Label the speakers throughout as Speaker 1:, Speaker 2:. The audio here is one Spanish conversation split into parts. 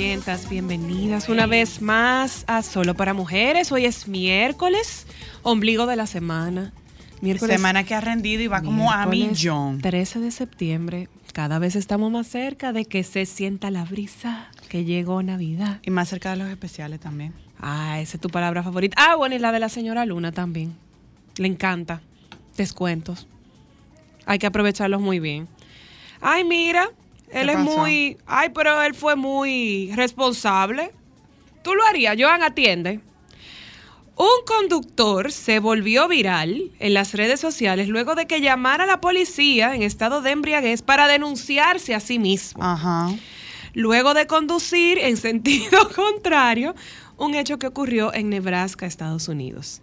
Speaker 1: oyentas, bienvenidas una vez más a Solo para Mujeres. Hoy es miércoles, ombligo de la semana. Miércoles,
Speaker 2: Semana que ha rendido y va como a millón.
Speaker 1: 13 de septiembre. Cada vez estamos más cerca de que se sienta la brisa, que llegó Navidad.
Speaker 2: Y más cerca de los especiales también.
Speaker 1: Ah, esa es tu palabra favorita. Ah, bueno, y la de la señora Luna también. Le encanta. Descuentos. Hay que aprovecharlos muy bien. Ay, mira, él
Speaker 2: ¿Qué
Speaker 1: es muy... Ay, pero él fue muy responsable. Tú lo harías, Joan, atiende. Un conductor se volvió viral en las redes sociales luego de que llamara a la policía en estado de embriaguez para denunciarse a sí mismo
Speaker 2: Ajá.
Speaker 1: luego de conducir en sentido contrario, un hecho que ocurrió en Nebraska, Estados Unidos.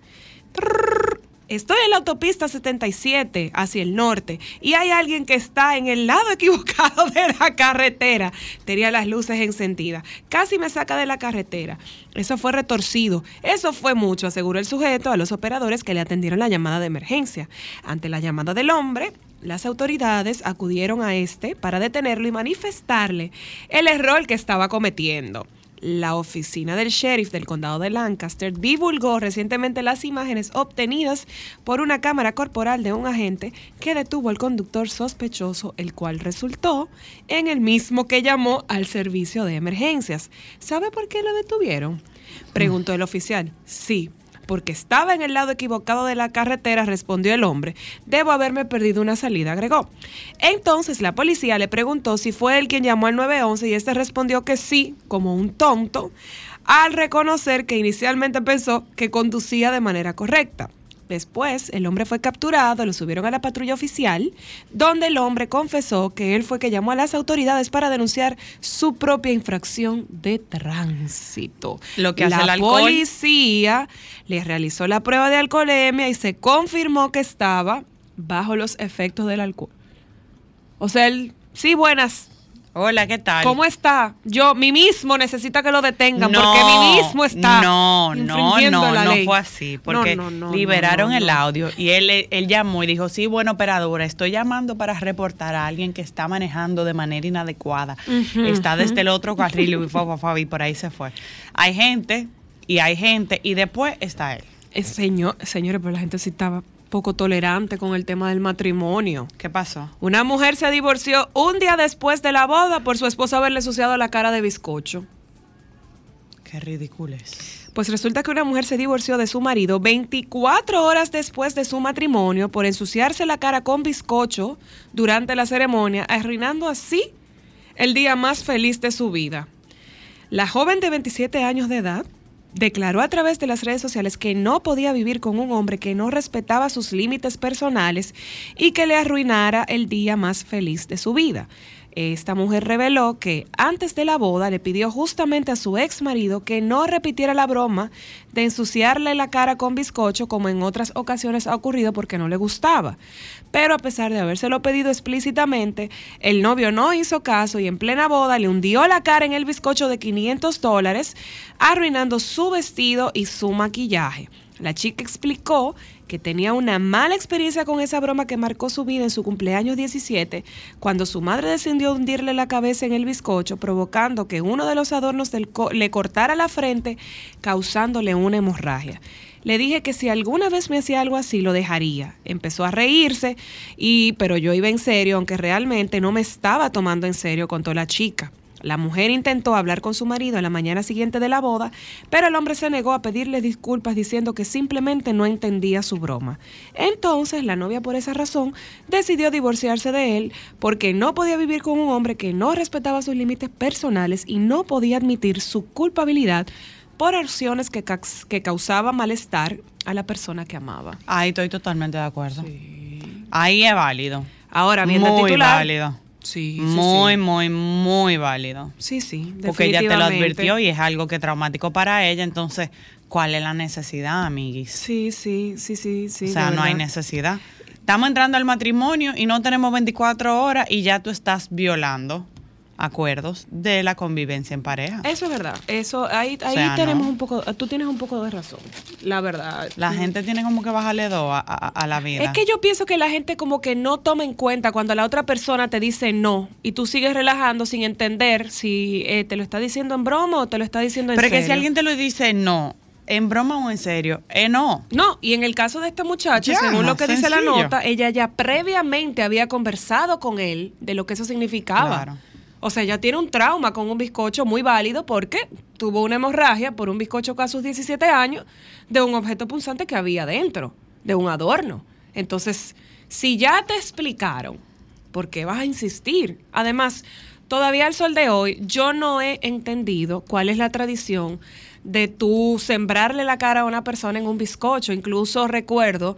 Speaker 1: Trrr. Estoy en la autopista 77 hacia el norte y hay alguien que está en el lado equivocado de la carretera. Tenía las luces encendidas. Casi me saca de la carretera. Eso fue retorcido. Eso fue mucho, aseguró el sujeto a los operadores que le atendieron la llamada de emergencia. Ante la llamada del hombre, las autoridades acudieron a este para detenerlo y manifestarle el error que estaba cometiendo. La oficina del sheriff del condado de Lancaster divulgó recientemente las imágenes obtenidas por una cámara corporal de un agente que detuvo al conductor sospechoso, el cual resultó en el mismo que llamó al servicio de emergencias. ¿Sabe por qué lo detuvieron? Preguntó el oficial. Sí, porque estaba en el lado equivocado de la carretera, respondió el hombre. Debo haberme perdido una salida, agregó. Entonces la policía le preguntó si fue él quien llamó al 911 y este respondió que sí, como un tonto, al reconocer que inicialmente pensó que conducía de manera correcta. Después, el hombre fue capturado, lo subieron a la patrulla oficial, donde el hombre confesó que él fue que llamó a las autoridades para denunciar su propia infracción de tránsito.
Speaker 2: Lo que hace
Speaker 1: la
Speaker 2: el
Speaker 1: policía le realizó la prueba de alcoholemia y se confirmó que estaba bajo los efectos del alcohol. O sea, él, sí, buenas.
Speaker 2: Hola, ¿qué tal?
Speaker 1: ¿Cómo está? Yo, mí mismo necesita que lo detengan porque mí mismo está
Speaker 2: No, no, no,
Speaker 1: la
Speaker 2: no
Speaker 1: ley.
Speaker 2: fue así. Porque
Speaker 1: No, no, no,
Speaker 2: liberaron el audio y él, él llamó y dijo, sí, bueno, operadora, estoy llamando para reportar a alguien que está manejando de manera inadecuada. está desde el otro carril y, fue, y por ahí se fue. Hay gente y hay gente y después está él.
Speaker 1: Eh, señor, señores, pero la gente sí estaba poco tolerante con el tema del matrimonio.
Speaker 2: ¿Qué pasó?
Speaker 1: Una mujer se divorció un día después de la boda por su esposo haberle suciado la cara de bizcocho.
Speaker 2: Qué ridículo es.
Speaker 1: Pues resulta que una mujer se divorció de su marido 24 horas después de su matrimonio por ensuciarse la cara con bizcocho durante la ceremonia, arruinando así el día más feliz de su vida. La joven de 27 años de edad declaró a través de las redes sociales que no podía vivir con un hombre que no respetaba sus límites personales y que le arruinara el día más feliz de su vida. Esta mujer reveló que antes de la boda le pidió justamente a su ex marido que no repitiera la broma de ensuciarle la cara con bizcocho como en otras ocasiones ha ocurrido porque no le gustaba. Pero a pesar de habérselo pedido explícitamente, el novio no hizo caso y en plena boda le hundió la cara en el bizcocho de 500 dólares, arruinando su vestido y su maquillaje. La chica explicó que tenía una mala experiencia con esa broma que marcó su vida en su cumpleaños 17, cuando su madre decidió hundirle la cabeza en el bizcocho, provocando que uno de los adornos del co- le cortara la frente, causándole una hemorragia. Le dije que si alguna vez me hacía algo así, lo dejaría. Empezó a reírse, y, pero yo iba en serio, aunque realmente no me estaba tomando en serio, contó la chica. La mujer intentó hablar con su marido a la mañana siguiente de la boda, pero el hombre se negó a pedirle disculpas diciendo que simplemente no entendía su broma. Entonces la novia por esa razón decidió divorciarse de él porque no podía vivir con un hombre que no respetaba sus límites personales y no podía admitir su culpabilidad por acciones que, que causaban malestar a la persona que amaba.
Speaker 2: Ahí estoy totalmente de acuerdo. Ahí es válido.
Speaker 1: Ahora, bien titular.
Speaker 2: válido.
Speaker 1: Sí, sí,
Speaker 2: muy,
Speaker 1: sí.
Speaker 2: muy, muy válido.
Speaker 1: Sí, sí,
Speaker 2: Porque ella te lo advirtió y es algo que es traumático para ella. Entonces, ¿cuál es la necesidad, amiguis?
Speaker 1: Sí, sí, sí, sí, sí.
Speaker 2: o sea, no hay necesidad. Estamos entrando al matrimonio y no tenemos 24 horas y ya tú estás violando acuerdos de la convivencia en pareja.
Speaker 1: Eso es verdad. Eso ahí, ahí
Speaker 2: sea,
Speaker 1: tenemos
Speaker 2: no.
Speaker 1: un poco, tú tienes un poco de razón. La verdad.
Speaker 2: La gente tiene como que bajarle dos a, a- a la vida.
Speaker 1: Es que yo pienso que la gente como que no toma en cuenta cuando la otra persona te dice no y tú sigues relajando sin entender si eh, te lo está diciendo en broma o te lo está diciendo en
Speaker 2: Pero es que si
Speaker 1: serio.
Speaker 2: alguien te lo dice no, en broma o en serio, eh, no.
Speaker 1: No, y en el caso de esta muchacha,
Speaker 2: Ya,
Speaker 1: según lo que dice la nota, ella ya previamente había conversado con él de lo que eso significaba.
Speaker 2: Claro.
Speaker 1: O sea, ella tiene un trauma con un bizcocho muy válido porque tuvo una hemorragia por un bizcocho a sus 17 años de un objeto punzante que había dentro, de un adorno. Entonces, si ya te explicaron, ¿por qué vas a insistir? Además, todavía al sol de hoy, yo no he entendido cuál es la tradición de tú sembrarle la cara a una persona en un bizcocho. Incluso recuerdo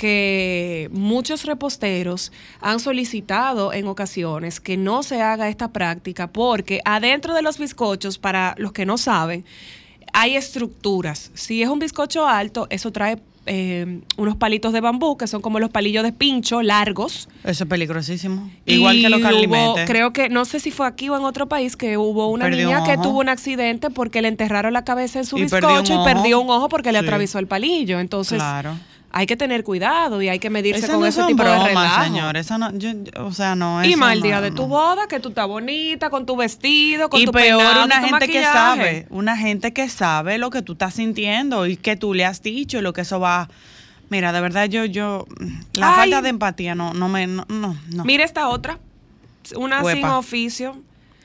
Speaker 1: que muchos reposteros han solicitado en ocasiones que no se haga esta práctica porque adentro de los bizcochos, para los que no saben, hay estructuras. Si es un bizcocho alto, eso trae eh, unos palitos de bambú, que son como los palillos de pincho largos.
Speaker 2: Eso es peligrosísimo. Igual que los
Speaker 1: hubo, creo que, no sé si fue aquí o en otro país, que hubo una
Speaker 2: Perdió
Speaker 1: niña
Speaker 2: un
Speaker 1: que tuvo un accidente porque le enterraron la cabeza en su
Speaker 2: Y
Speaker 1: bizcocho y perdió un ojo porque le atravesó el palillo. Entonces,
Speaker 2: Claro.
Speaker 1: Hay que tener cuidado y hay que medirse con
Speaker 2: no
Speaker 1: ese tipo de
Speaker 2: bromas,
Speaker 1: relajo.
Speaker 2: señor. Esa no, yo- yo- o sea, no
Speaker 1: Y
Speaker 2: eso
Speaker 1: más el
Speaker 2: no,
Speaker 1: día de tu boda, que tú estás bonita, con tu vestido, con
Speaker 2: y
Speaker 1: tu
Speaker 2: peor
Speaker 1: peinado,
Speaker 2: una
Speaker 1: tu
Speaker 2: gente que sabe, una gente que sabe lo que tú estás sintiendo y que tú le has dicho y lo que eso va. Mira, de verdad yo yo la
Speaker 1: Ay.
Speaker 2: falta de empatía no no me no no.
Speaker 1: Mira esta otra, una sin oficio.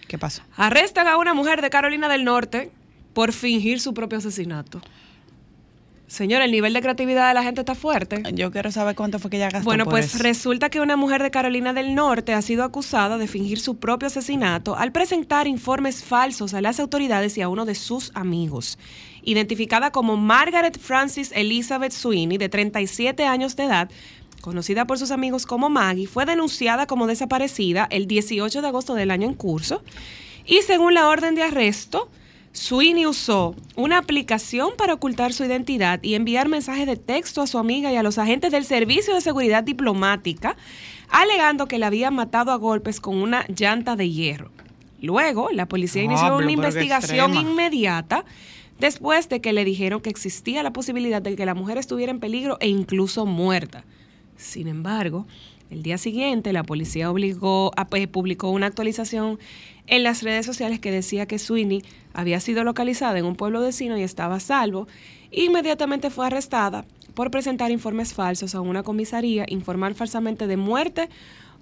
Speaker 2: ¿Qué pasó?
Speaker 1: Arrestan a una mujer de Carolina del Norte por fingir su propio asesinato. Señor, el nivel de creatividad de la gente está fuerte.
Speaker 2: Yo quiero saber cuánto fue que ella gastó
Speaker 1: Bueno,
Speaker 2: por
Speaker 1: pues
Speaker 2: eso.
Speaker 1: resulta que una mujer de Carolina del Norte ha sido acusada de fingir su propio asesinato al presentar informes falsos a las autoridades y a uno de sus amigos. Identificada como Margaret Francis Elizabeth Sweeney, de 37 años de edad, conocida por sus amigos como Maggie, fue denunciada como desaparecida el 18 de agosto del año en curso y según la orden de arresto, Sweeney usó una aplicación para ocultar su identidad y enviar mensajes de texto a su amiga y a los agentes del Servicio de Seguridad Diplomática, alegando que la había matado a golpes con una llanta de hierro. Luego, la policía inició
Speaker 2: Diablo,
Speaker 1: una investigación inmediata después de que le dijeron que existía la posibilidad de que la mujer estuviera en peligro e incluso muerta. Sin embargo, el día siguiente la policía obligó a- eh, publicó una actualización en las redes sociales que decía que Sweeney había sido localizada en un pueblo vecino y estaba a salvo. Inmediatamente fue arrestada por presentar informes falsos a una comisaría, informar falsamente de muerte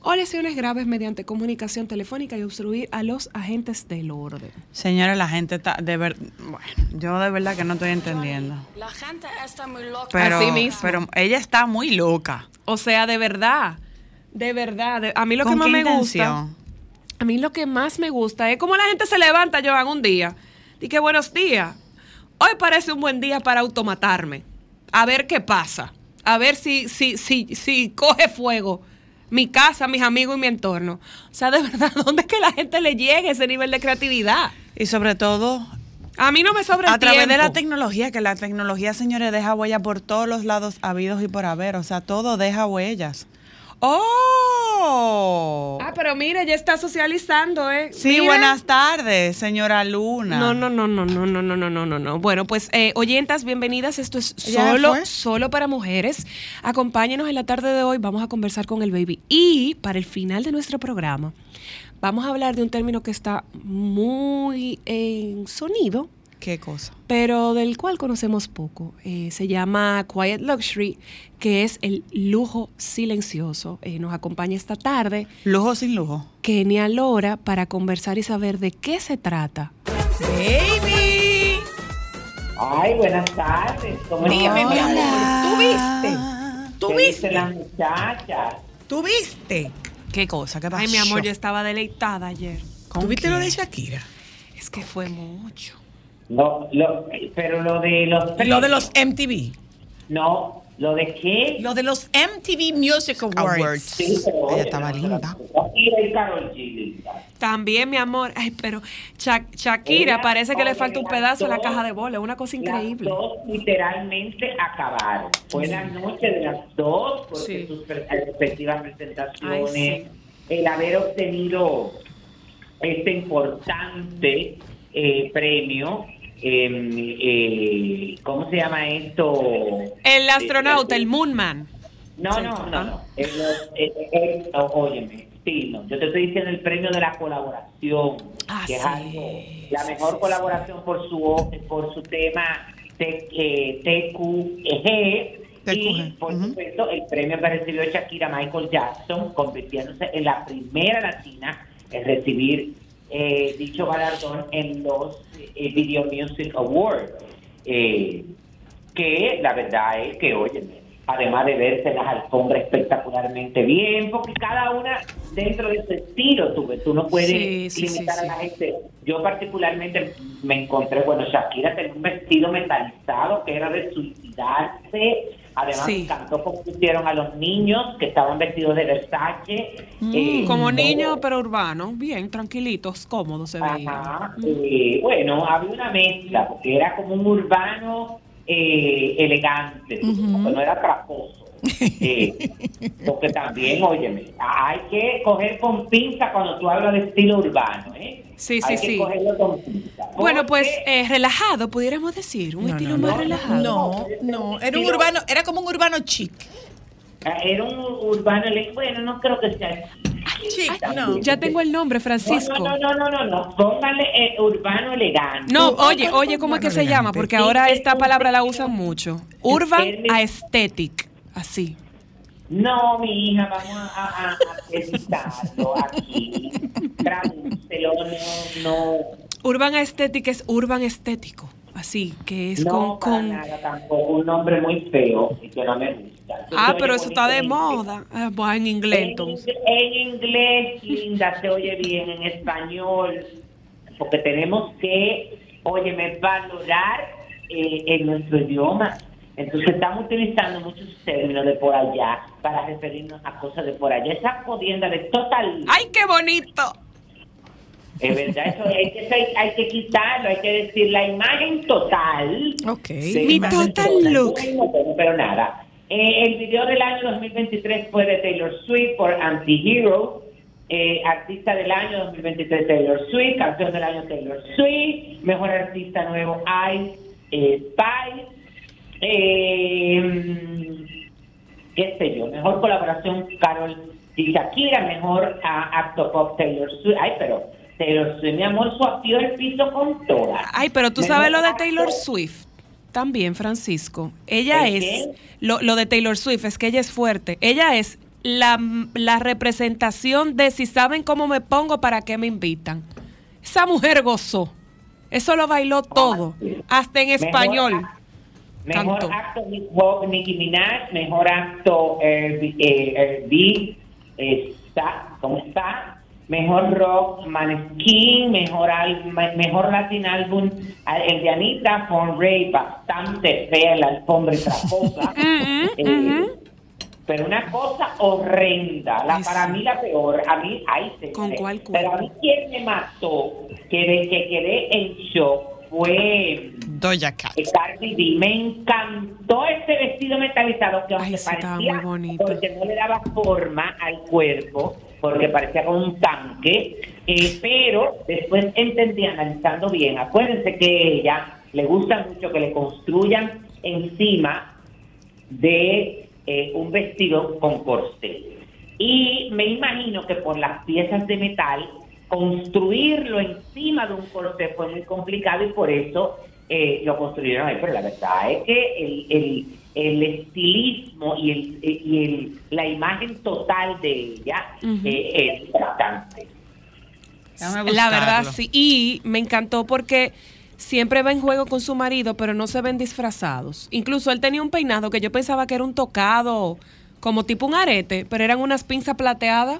Speaker 1: o lesiones graves mediante comunicación telefónica y obstruir a los agentes del orden.
Speaker 2: Señora, la gente está de ver, bueno, yo de verdad que no estoy entendiendo.
Speaker 3: La gente está muy loca.
Speaker 2: Pero
Speaker 1: Así mismo.
Speaker 2: pero ella está muy loca.
Speaker 1: O sea, de verdad, de verdad, de- a mí lo que
Speaker 2: ¿Con
Speaker 1: más
Speaker 2: qué
Speaker 1: me
Speaker 2: intención?
Speaker 1: gusta, a mí lo que más me gusta es cómo la gente se levanta, Joan, un día. Y que buenos días. Hoy parece un buen día para automatarme. A ver qué pasa. A ver si, si, si, si coge fuego mi casa, mis amigos y mi entorno. O sea, de verdad, ¿dónde es que la gente le llegue ese nivel de creatividad?
Speaker 2: Y sobre todo
Speaker 1: A mí no me sobra el
Speaker 2: a través de la tecnología, que la tecnología, señores, deja huella por todos los lados habidos y por haber. O sea, todo deja huellas. ¡Oh!
Speaker 1: Ah, pero mire, ya está socializando, ¿eh?
Speaker 2: sí, buenas tardes, señora Luna.
Speaker 1: No, no, no, no, no, no, no, no, no, no, no. Bueno, pues eh, oyentas, bienvenidas. Esto es
Speaker 2: ¿Ya
Speaker 1: solo, solo para mujeres. Acompáñenos en la tarde de hoy. Vamos a conversar con el baby. Y para el final de nuestro programa, vamos a hablar de un término que está muy en sonido,
Speaker 2: ¿Qué cosa?
Speaker 1: pero del cual conocemos poco. Eh, se llama Quiet Luxury, que es el lujo silencioso. Eh, nos acompaña esta tarde
Speaker 2: Lujo sin lujo.
Speaker 1: Kenia Lora para conversar y saber de qué se trata.
Speaker 2: ¡Baby!
Speaker 4: Ay, buenas tardes. ¿Cómo
Speaker 5: Dime, mi amor, ¿tú viste? ¿Tú
Speaker 4: las muchachas?
Speaker 5: ¿Tú viste?
Speaker 2: ¿Qué cosa? ¿Qué pasó?
Speaker 1: Ay, mi amor, yo estaba deleitada ayer.
Speaker 5: ¿Tú viste lo de Shakira?
Speaker 1: Es que fue mucho.
Speaker 4: No, lo, pero lo de los...
Speaker 5: Lo de los MTV.
Speaker 4: No, ¿Lo de qué?
Speaker 5: Lo de los MTV Music Awards.
Speaker 2: Awards.
Speaker 4: Sí, pero,
Speaker 2: Ella estaba
Speaker 4: no,
Speaker 2: linda.
Speaker 1: También, mi amor. Ay, pero Sha- Shakira
Speaker 4: Ella,
Speaker 1: parece que le falta un pedazo a la caja de bola. Una cosa increíble.
Speaker 4: Las dos literalmente acabaron. Fue la noche de las dos, porque
Speaker 1: Sí.
Speaker 4: sus respectivas presentaciones,
Speaker 1: Ay, sí.
Speaker 4: el haber obtenido este importante eh, premio, eh, eh, ¿cómo se llama esto?
Speaker 1: El astronauta,
Speaker 4: Eh,
Speaker 1: el Moonman.
Speaker 4: No,
Speaker 1: Sí.
Speaker 4: no, no,
Speaker 1: Ah.
Speaker 4: no. Eh, eh, eh, óyeme, sí, no. Yo te estoy diciendo el premio de la colaboración,
Speaker 1: Ah,
Speaker 4: que es algo, la mejor
Speaker 1: sí,
Speaker 4: colaboración por su por su tema eh, TQG. Y, por supuesto, el premio que recibió Shakira Michael Jackson, convirtiéndose en la primera latina en recibir eh, dicho galardón en los eh, Video Music Awards. Eh, que la verdad es que, oye, además de verse las alfombras espectacularmente bien, porque cada una dentro de su estilo, tú, tú no puedes
Speaker 1: Sí, sí,
Speaker 4: limitar
Speaker 1: sí,
Speaker 4: a la gente. Yo particularmente me encontré, bueno, Shakira tenía un vestido metalizado que era de suicidarse, además
Speaker 1: Sí.
Speaker 4: me encantó cómo pusieron a los niños que estaban vestidos de Versace. eh,
Speaker 1: Como
Speaker 4: todo.
Speaker 1: niño, pero urbano. Bien, tranquilitos, cómodos se veían.
Speaker 4: Ajá, eh, bueno, había una mezcla, porque era como un urbano eh, elegante, no era traposo. Eh, porque también, óyeme, hay que coger con pinza cuando tú hablas de estilo urbano, ¿eh?
Speaker 1: Sí,
Speaker 4: hay
Speaker 1: sí,
Speaker 4: que
Speaker 1: sí.
Speaker 4: cogerlo con pinza.
Speaker 1: Bueno, pues
Speaker 4: Porque-
Speaker 1: eh, relajado, pudiéramos decir. Un
Speaker 2: No,
Speaker 1: estilo
Speaker 2: no,
Speaker 1: más
Speaker 4: no,
Speaker 1: relajado.
Speaker 5: No, no, era un urbano, era como un urbano chic.
Speaker 4: Ah, Era un urbano elegante, bueno, no creo que sea.
Speaker 5: Chic, no.
Speaker 1: Ya tengo el nombre, Francisco.
Speaker 4: No, no, no, no, no, no, póngale eh, urbano elegante.
Speaker 1: No, oye,
Speaker 5: ¿cuál
Speaker 1: oye, ¿cómo es que se llama? Porque ahora
Speaker 4: es
Speaker 1: esta palabra la usan mucho. Urban
Speaker 4: Es-
Speaker 1: aesthetic. Así.
Speaker 4: No, mi hija, vamos a, a, a aquí. Tradúcelo, no, no.
Speaker 1: Urban aesthetic es urban estético. Así, que es
Speaker 4: no,
Speaker 1: con... con...
Speaker 4: nada tampoco. Un nombre muy feo y que no me gusta. Yo
Speaker 1: Ah, pero eso está de moda. Ah, pues en inglés
Speaker 4: En,
Speaker 1: entonces.
Speaker 4: en inglés, linda, se oye bien, en español, porque tenemos que, óyeme, valorar eh, en nuestro idioma. Entonces estamos utilizando muchos términos de por allá para referirnos a cosas de por allá. Esa jodienda de total...
Speaker 1: ¡Ay, qué bonito!
Speaker 4: Es verdad, eso hay que, hay que quitarlo, hay que decir la imagen total.
Speaker 5: Ok.
Speaker 4: de
Speaker 1: Mi total look.
Speaker 4: Pero nada. Eh, el video del año 2023 fue de Taylor Swift por Anti-Hero. Eh, artista del año 2023 Taylor Swift. Canción del año Taylor Swift. Mejor artista nuevo Ice eh, Spice. Eh, qué sé yo, mejor colaboración Carol y Shakira, mejor ah, acto pop Taylor Swift. Ay, pero Taylor Swift, mi amor, suapió el piso con todas.
Speaker 1: Ay, pero tú
Speaker 4: Mejor
Speaker 1: sabes lo de Taylor Swift. También, Francisco. Ella
Speaker 4: ¿El
Speaker 1: es. Lo, lo de Taylor Swift es que ella es fuerte. Ella es la, la representación de si saben cómo me pongo, para qué me invitan. Esa mujer gozó. Eso lo bailó todo. Hasta en español.
Speaker 4: Mejor acto Nicki Minaj, mejor acto eh, eh, eh, eh, está, ¿cómo está? Mejor rock Maneskin, mejor mejor Latin álbum el de Anita Von Ray, bastante fea la alfombra traposa. Eh. Pero una cosa horrenda, la, para mí la peor, a mí,
Speaker 1: ¿Con cuál
Speaker 4: Pero a mí quien me mató, que, de, que quedé en shock, fue
Speaker 2: Doja Cat.
Speaker 4: Cardi B. Me encantó este vestido metalizado que aunque
Speaker 1: Ay,
Speaker 4: parecía,
Speaker 1: muy bonito.
Speaker 4: porque no le daba forma al cuerpo, porque parecía como un tanque, eh, pero después entendí analizando bien, acuérdense que ella le gusta mucho que le construyan encima de eh, un vestido con corsé. Y me imagino que por las piezas de metal, construirlo encima de un corsé fue muy complicado y por eso eh, lo construyeron ahí. Pero la verdad es que el, el, el estilismo y, el, y el, la imagen total de ella eh, es bastante.
Speaker 1: La verdad, sí. Y me encantó porque siempre va en juego con su marido, pero no se ven disfrazados. Incluso él tenía un peinado que yo pensaba que era un tocado, como tipo un arete, pero eran unas pinzas plateadas.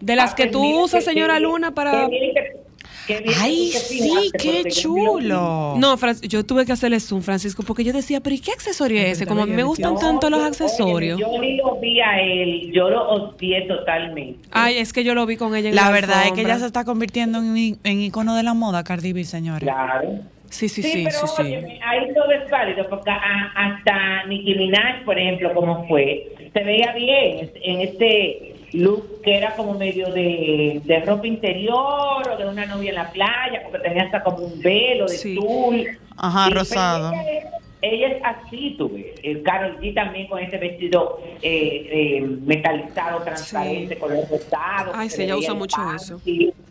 Speaker 1: De las
Speaker 4: Ah,
Speaker 1: que
Speaker 4: pues
Speaker 1: tú usas,
Speaker 4: que-
Speaker 1: señora
Speaker 4: que-
Speaker 1: Luna, para...
Speaker 4: que mire que- Qué bien
Speaker 2: Ay, sí, qué chulo.
Speaker 1: No, Fran- yo tuve que hacerle zoom, Francisco, porque yo decía, pero ¿y qué accesorio es ese? Como a mí me gustan tanto los accesorios.
Speaker 4: Yo ni lo vi a él, yo lo odié totalmente.
Speaker 1: Ay, es que yo lo vi con ella en
Speaker 2: La
Speaker 1: la
Speaker 2: verdad es que ella se está convirtiendo en, icono de la moda, Cardi B, señores.
Speaker 4: Claro.
Speaker 1: Sí, sí,
Speaker 4: Sí,
Speaker 1: sí,
Speaker 4: pero
Speaker 1: sí,
Speaker 4: ahí todo es válido, porque a- hasta Nicki Minaj, por ejemplo, como fue, se veía bien en este look que era como medio de, de ropa interior o de una novia en la playa, porque tenía hasta como un velo de
Speaker 1: Sí.
Speaker 4: tul.
Speaker 2: Ajá,
Speaker 4: Y,
Speaker 2: rosado.
Speaker 4: Ella, es- ella es así, tú ves. El Carol G también con este vestido eh, eh, metalizado, transparente,
Speaker 1: Sí.
Speaker 4: color rosado.
Speaker 1: Ay, sí,
Speaker 4: se
Speaker 1: ella usa mucho
Speaker 4: panty,
Speaker 1: eso.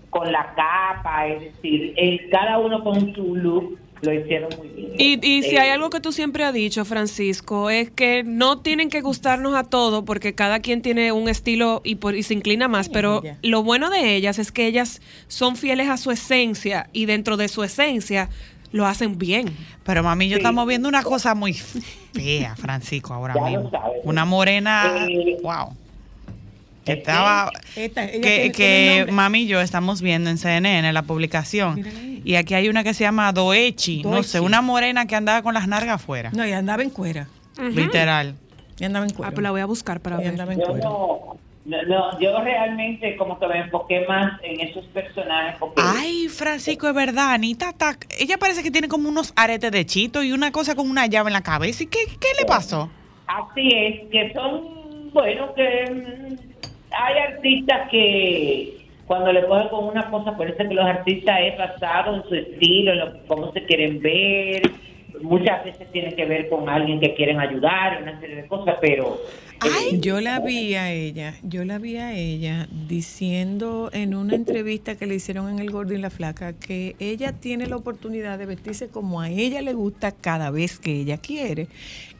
Speaker 4: Con la capa, es decir, eh, cada uno con su look lo hicieron muy bien.
Speaker 1: Y, y si
Speaker 4: Eh,
Speaker 1: hay algo que tú siempre has dicho, Francisco, es que no tienen que gustarnos a todos porque cada quien tiene un estilo y, por- y se inclina más, pero
Speaker 5: ella.
Speaker 1: lo bueno de ellas es que ellas son fieles a su esencia y dentro de su esencia lo hacen bien.
Speaker 2: Pero mami, yo
Speaker 4: Sí.
Speaker 2: estamos viendo una cosa muy fea, Francisco, ahora
Speaker 4: Ya lo
Speaker 2: mismo.
Speaker 4: sabes.
Speaker 2: Una morena,
Speaker 4: Eh,
Speaker 2: wow. Que
Speaker 4: eh,
Speaker 2: estaba,
Speaker 5: Esta,
Speaker 2: que,
Speaker 5: tiene- tiene
Speaker 2: que
Speaker 5: nombre.
Speaker 2: mami y yo estamos viendo en CNN la publicación. Y aquí hay una que se llama Doechi, no sé, una morena que andaba con las nargas afuera.
Speaker 5: No, y andaba en cuera.
Speaker 2: Literal.
Speaker 5: Y andaba en
Speaker 1: Ah,
Speaker 5: cuera.
Speaker 1: pues la voy a buscar para
Speaker 5: Y
Speaker 1: ver.
Speaker 5: andaba en
Speaker 4: Yo
Speaker 5: cuera.
Speaker 4: no, no, no, yo realmente como que me enfoqué más en esos personajes porque
Speaker 2: Ay, Francisco, es verdad, Anita está- ella parece que tiene como unos aretes de chito y una cosa con una llave en la cabeza. ¿Y qué, qué le pasó?
Speaker 4: así es, que son, bueno, que mm, hay artistas que cuando le cogen con una cosa, parece que los artistas es basado en su estilo, en lo, cómo se quieren ver, muchas veces tiene que ver con alguien que quieren ayudar, una serie de cosas, pero... eh,
Speaker 5: Yo la vi a ella, yo la vi a ella diciendo en una entrevista que le hicieron en El Gordo y la Flaca que ella tiene la oportunidad de vestirse como a ella le gusta cada vez que ella quiere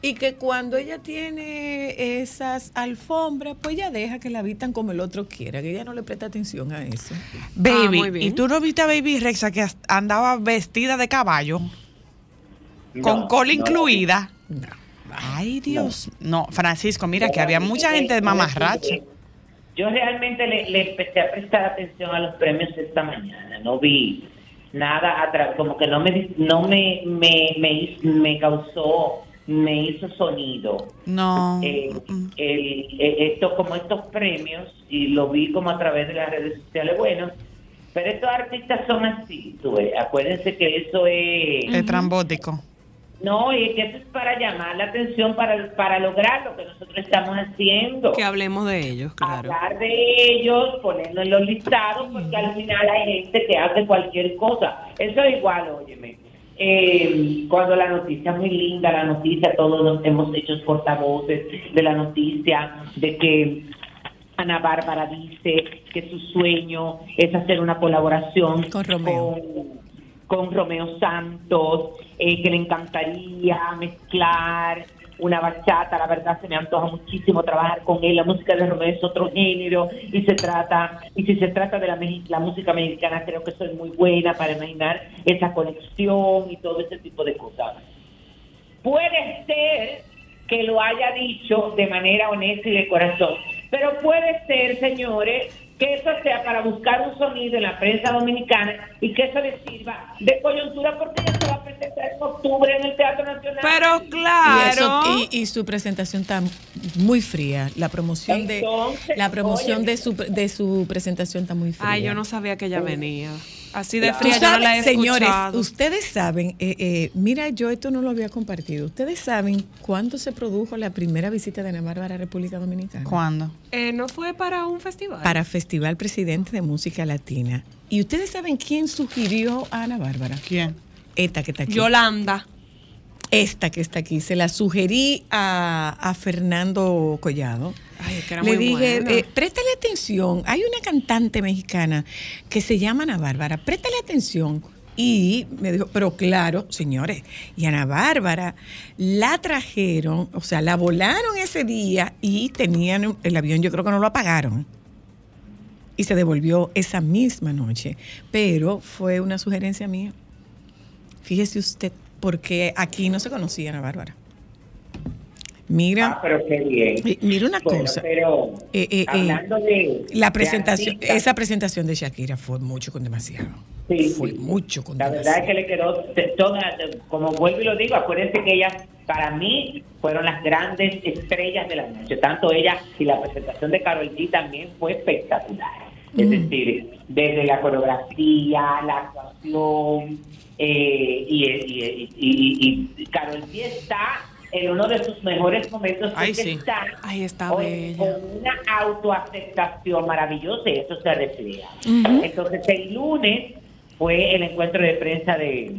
Speaker 5: y que cuando ella tiene esas alfombras, pues ella deja que la vistan como el otro quiera, que ella no le presta atención a eso.
Speaker 2: Baby,
Speaker 1: bien.
Speaker 2: ¿y tú no viste a Baby Rexa que andaba vestida de caballo? Con
Speaker 4: no,
Speaker 2: cola
Speaker 4: no.
Speaker 2: incluida.
Speaker 5: No.
Speaker 2: Ay, Dios. No, Francisco, mira que había mucha gente de mamarracha.
Speaker 4: Yo realmente le, le empecé a prestar atención a los premios esta mañana. No vi nada atrás, como que no me no me me, me, me causó, me hizo sonido.
Speaker 2: No.
Speaker 4: Eh, el- eh, esto como estos premios y lo vi como a través de las redes sociales. Bueno, pero estos artistas son así, tú ves. Acuérdense que eso es
Speaker 2: Es trambótico.
Speaker 4: No y que eso es para llamar la atención para para lograr lo que nosotros estamos haciendo
Speaker 1: Que hablemos de ellos, claro.
Speaker 4: hablar de ellos, ponerlo en los listados, porque al final hay gente que hace cualquier cosa. Eso es igual, óyeme. Eh, cuando la noticia es muy linda, la noticia, todos nos hemos hecho portavoces de la noticia, de que Ana Bárbara dice que su sueño es hacer una colaboración
Speaker 5: Con Romeo.
Speaker 4: con- con Romeo Santos, eh, que le encantaría mezclar una bachata, la verdad se me antoja muchísimo trabajar con él, la música de Romeo es otro género y se trata, y si se trata de la, la música mexicana creo que soy muy buena para imaginar esa conexión y todo ese tipo de cosas. Puede ser que lo haya dicho de manera honesta y de corazón, pero puede ser, señores, que eso sea para buscar un sonido en la prensa dominicana y que eso le sirva de coyuntura porque ella se va en octubre en el Teatro Nacional.
Speaker 1: Pero
Speaker 5: Y,
Speaker 1: claro.
Speaker 5: eso, y, y su presentación está muy fría. La promoción de la promoción
Speaker 4: oye.
Speaker 5: de su de su presentación está muy fría.
Speaker 1: Ay, yo no sabía que ella venía. Así de fría yo no la he
Speaker 5: señores,
Speaker 1: escuchado.
Speaker 5: ustedes saben, eh, eh, mira, yo esto no lo había compartido. Ustedes saben cuándo se produjo la primera visita de Ana Bárbara a República Dominicana.
Speaker 2: ¿Cuándo?
Speaker 1: Eh, ¿No fue para un festival?
Speaker 5: Para Festival Presidente de Música Latina. ¿Y ustedes saben quién sugirió a Ana Bárbara?
Speaker 2: ¿Quién?
Speaker 5: Esta que está aquí.
Speaker 1: Yolanda.
Speaker 5: Esta que está aquí. Se la sugerí a, a Fernando Collado.
Speaker 1: Ay, es que era
Speaker 5: Le
Speaker 1: muy
Speaker 5: dije,
Speaker 1: buena.
Speaker 5: eh, préstale atención. Hay una cantante mexicana que se llama Ana Bárbara. Préstale atención. Y me dijo, pero claro, señores, y Ana Bárbara la trajeron, o sea, la volaron ese día y tenían el avión, yo creo que no lo apagaron. Y se devolvió esa misma noche. Pero fue una sugerencia mía. Fíjese usted, porque aquí no se conocía Ana Bárbara. Mira,
Speaker 4: Ah, pero qué bien.
Speaker 5: eh, mira una
Speaker 4: Bueno,
Speaker 5: cosa.
Speaker 4: pero
Speaker 5: Eh, eh,
Speaker 4: hablando de
Speaker 5: la presentación, esa presentación de Shakira fue mucho con demasiado.
Speaker 4: Sí,
Speaker 5: fue
Speaker 4: sí.
Speaker 5: mucho con
Speaker 4: La verdad es que le quedó toda, como vuelvo y lo digo, acuérdense que ellas, para mí, fueron las grandes estrellas de la noche. Tanto ella y la presentación de Carol G también fue espectacular. Es decir, desde la coreografía, la actuación, eh, y, y, y, y, y Karol G está en uno de sus mejores momentos
Speaker 2: Ay, sí.
Speaker 4: está,
Speaker 1: Ay, está bella.
Speaker 4: con una autoaceptación maravillosa y eso se refleja. Entonces el lunes fue el encuentro de prensa de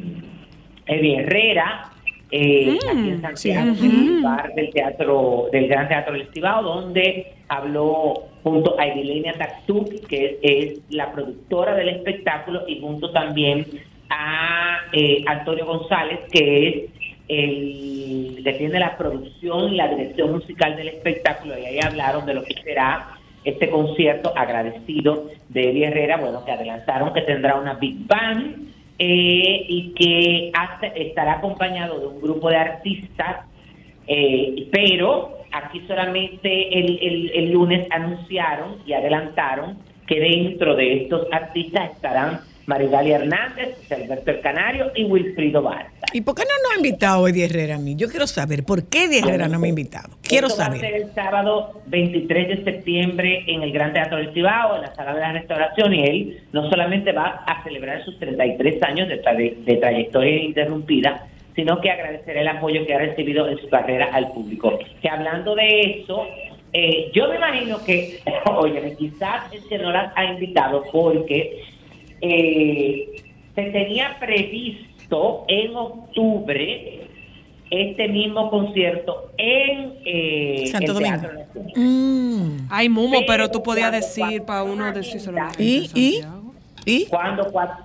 Speaker 4: Eddie Herrera eh,
Speaker 1: Mm,
Speaker 4: aquí en Santiago,
Speaker 1: sí.
Speaker 4: en el
Speaker 1: Ujú.
Speaker 4: bar del teatro del Gran Teatro del Cibao, donde habló junto a Edilenia Taktuk, que es la productora del espectáculo, y junto también a eh, Antonio González, que es el que tiene la producción y la dirección musical del espectáculo, y ahí hablaron de lo que será este concierto agradecido de Eddie Herrera, bueno, que adelantaron que tendrá una Big Band eh, y que estará acompañado de un grupo de artistas, eh, pero aquí solamente el- el lunes anunciaron y adelantaron que dentro de estos artistas estarán Marigali Hernández, Alberto El Canario y Wilfrido Barza.
Speaker 5: ¿Y por qué no nos ha invitado Eddie Herrera a mí? Yo quiero saber por qué Eddie Herrera no me ha invitado. Quiero
Speaker 4: Esto Va a ser
Speaker 5: saber.
Speaker 4: el sábado 23 de septiembre en el Gran Teatro del Cibao, en la Sala de la Restauración, y él no solamente va a celebrar sus 33 años de, tra- de trayectoria ininterrumpida, sino que agradecerá el apoyo que ha recibido en su carrera al público. Que hablando de eso, eh, yo me imagino que, oye, quizás es que no las ha invitado porque eh, se tenía previsto en octubre este mismo concierto en eh,
Speaker 5: Santo
Speaker 4: el
Speaker 5: Domingo.
Speaker 4: Teatro.
Speaker 5: Mm.
Speaker 1: Ay, Mumo, pero
Speaker 4: Pero
Speaker 1: tú podías decir para uno a la
Speaker 5: ¿Y? ¿Y?
Speaker 1: Santiago.
Speaker 5: ¿Y?
Speaker 4: Cuando, cua-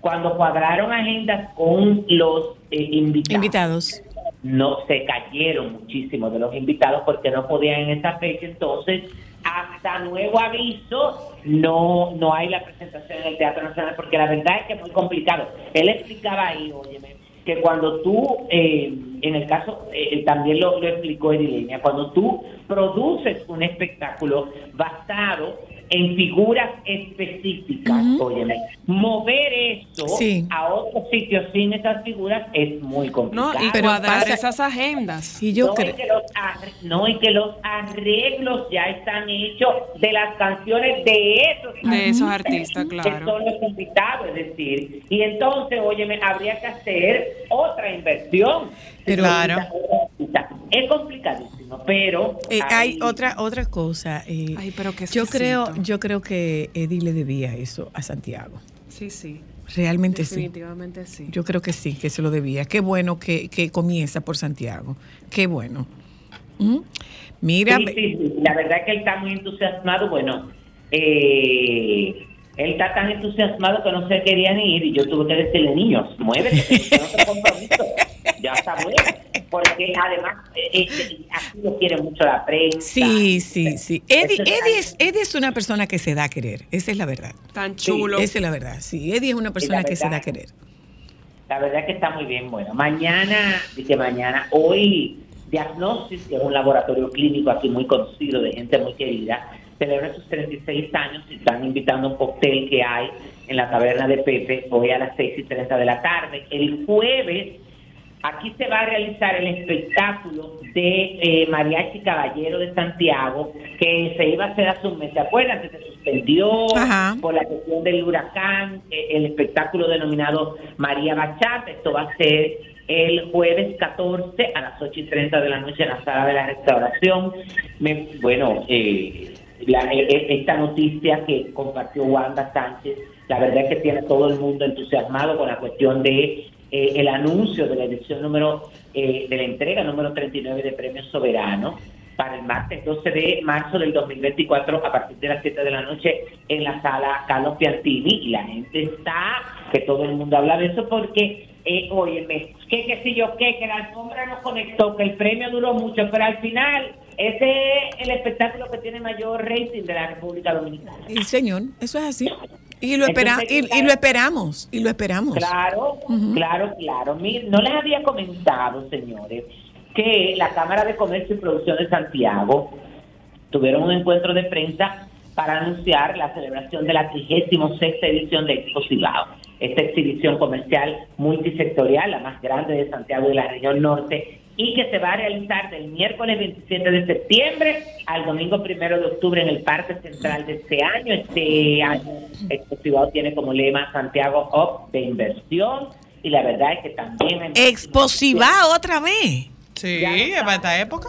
Speaker 4: cuando cuadraron agendas con los eh, invitados,
Speaker 5: Invitados.
Speaker 4: no se cayeron muchísimos de los invitados porque no podían en esa fecha, entonces hasta nuevo aviso no no hay la presentación en el Teatro Nacional porque la verdad es que es muy complicado. Él explicaba ahí, óyeme, que cuando tú, eh, en el caso, eh, también lo, lo explicó Edilenia, cuando tú produces un espectáculo basado en figuras específicas,
Speaker 5: Ujú.
Speaker 4: óyeme, mover eso
Speaker 5: Sí.
Speaker 4: a otros sitios sin esas figuras es muy complicado.
Speaker 1: No, y
Speaker 5: Pero pasa-
Speaker 1: esas agendas.
Speaker 5: Y yo
Speaker 4: no,
Speaker 5: creo.
Speaker 4: y que los no, y que los arreglos ya están hechos de las canciones de esos
Speaker 1: De esos
Speaker 4: artistas,
Speaker 1: artistas,
Speaker 4: que
Speaker 1: claro.
Speaker 4: son los invitados, es decir, y entonces, óyeme, habría que hacer otra inversión.
Speaker 5: Pero-
Speaker 2: Claro.
Speaker 4: Es complicadísimo, pero
Speaker 5: Eh, hay otra otra cosa. eh,
Speaker 1: Ay, pero qué
Speaker 5: yo creo, yo creo que Eddie le debía eso a Santiago.
Speaker 1: Sí, sí.
Speaker 5: Realmente sí.
Speaker 1: Definitivamente sí.
Speaker 5: Yo creo que sí, que se lo debía. Qué bueno que, que comienza por Santiago. Qué bueno. ¿Mm? Mira,
Speaker 4: Sí, sí, sí. La verdad es que él está muy entusiasmado. Bueno, eh, él está tan entusiasmado que no se quería ni ir y yo tuve que decirle, niños, muévete, que no te compromiso. Ya está bueno. Porque además, eh, eh, así lo quiere mucho la prensa.
Speaker 5: sí, sí, sí. Eddie, Eddie, es, Eddie es una persona que se da a querer. Esa es la verdad.
Speaker 1: Tan chulo.
Speaker 5: Esa es la verdad. Sí, Eddie es una persona que se da a querer.
Speaker 4: La verdad que está muy bien. Bueno, mañana, dice mañana, hoy Diagnosis, que es un laboratorio clínico aquí muy conocido, de gente muy querida, celebra sus 36 años y están invitando a un cóctel que hay en la taberna de Pepe hoy a las 6 y 30 de la tarde. El jueves, aquí se va a realizar el espectáculo de eh, Mariachi Caballero de Santiago, que se iba a hacer hace un mes. ¿Se acuerdan? Que se suspendió
Speaker 5: Ajá.
Speaker 4: por la cuestión del huracán, eh, el espectáculo denominado María Bachata. Esto va a ser el jueves 14 a las 8 y 30 de la noche en la sala de la restauración. Me- bueno, eh, la- eh, eh, esta noticia que compartió Wanda Sánchez, la verdad es que tiene todo el mundo entusiasmado con la cuestión de eh, el anuncio de la edición número, eh, de la entrega número 39 de Premio Soberano para el martes 12 de marzo del 2024 a partir de las 7 de la noche en la sala Carlos Piantini y la gente está, que todo el mundo habla de eso porque, eh, óyeme, que qué yo qué, que la alfombra no conectó, que el premio duró mucho, pero al final ese es el espectáculo que tiene mayor rating de la República Dominicana.
Speaker 5: Y señor, eso es así. Y lo, espera,
Speaker 4: Entonces,
Speaker 5: y, y lo esperamos, y lo esperamos.
Speaker 4: Claro,
Speaker 5: Ujú.
Speaker 4: claro, claro. No les había comentado, señores, que la Cámara de Comercio y Producción de Santiago tuvieron un encuentro de prensa para anunciar la celebración de la 36 edición de Expo Cibao. Esta exhibición comercial multisectorial, la más grande de Santiago y de la región norte, y que se va a realizar del miércoles 27 de septiembre al domingo primero de octubre en el Parque Central de este año. Este año tiene como lema Santiago Hub de inversión y la verdad es que también... hay-
Speaker 5: Exposiva otra vez.
Speaker 2: Sí, para esta época.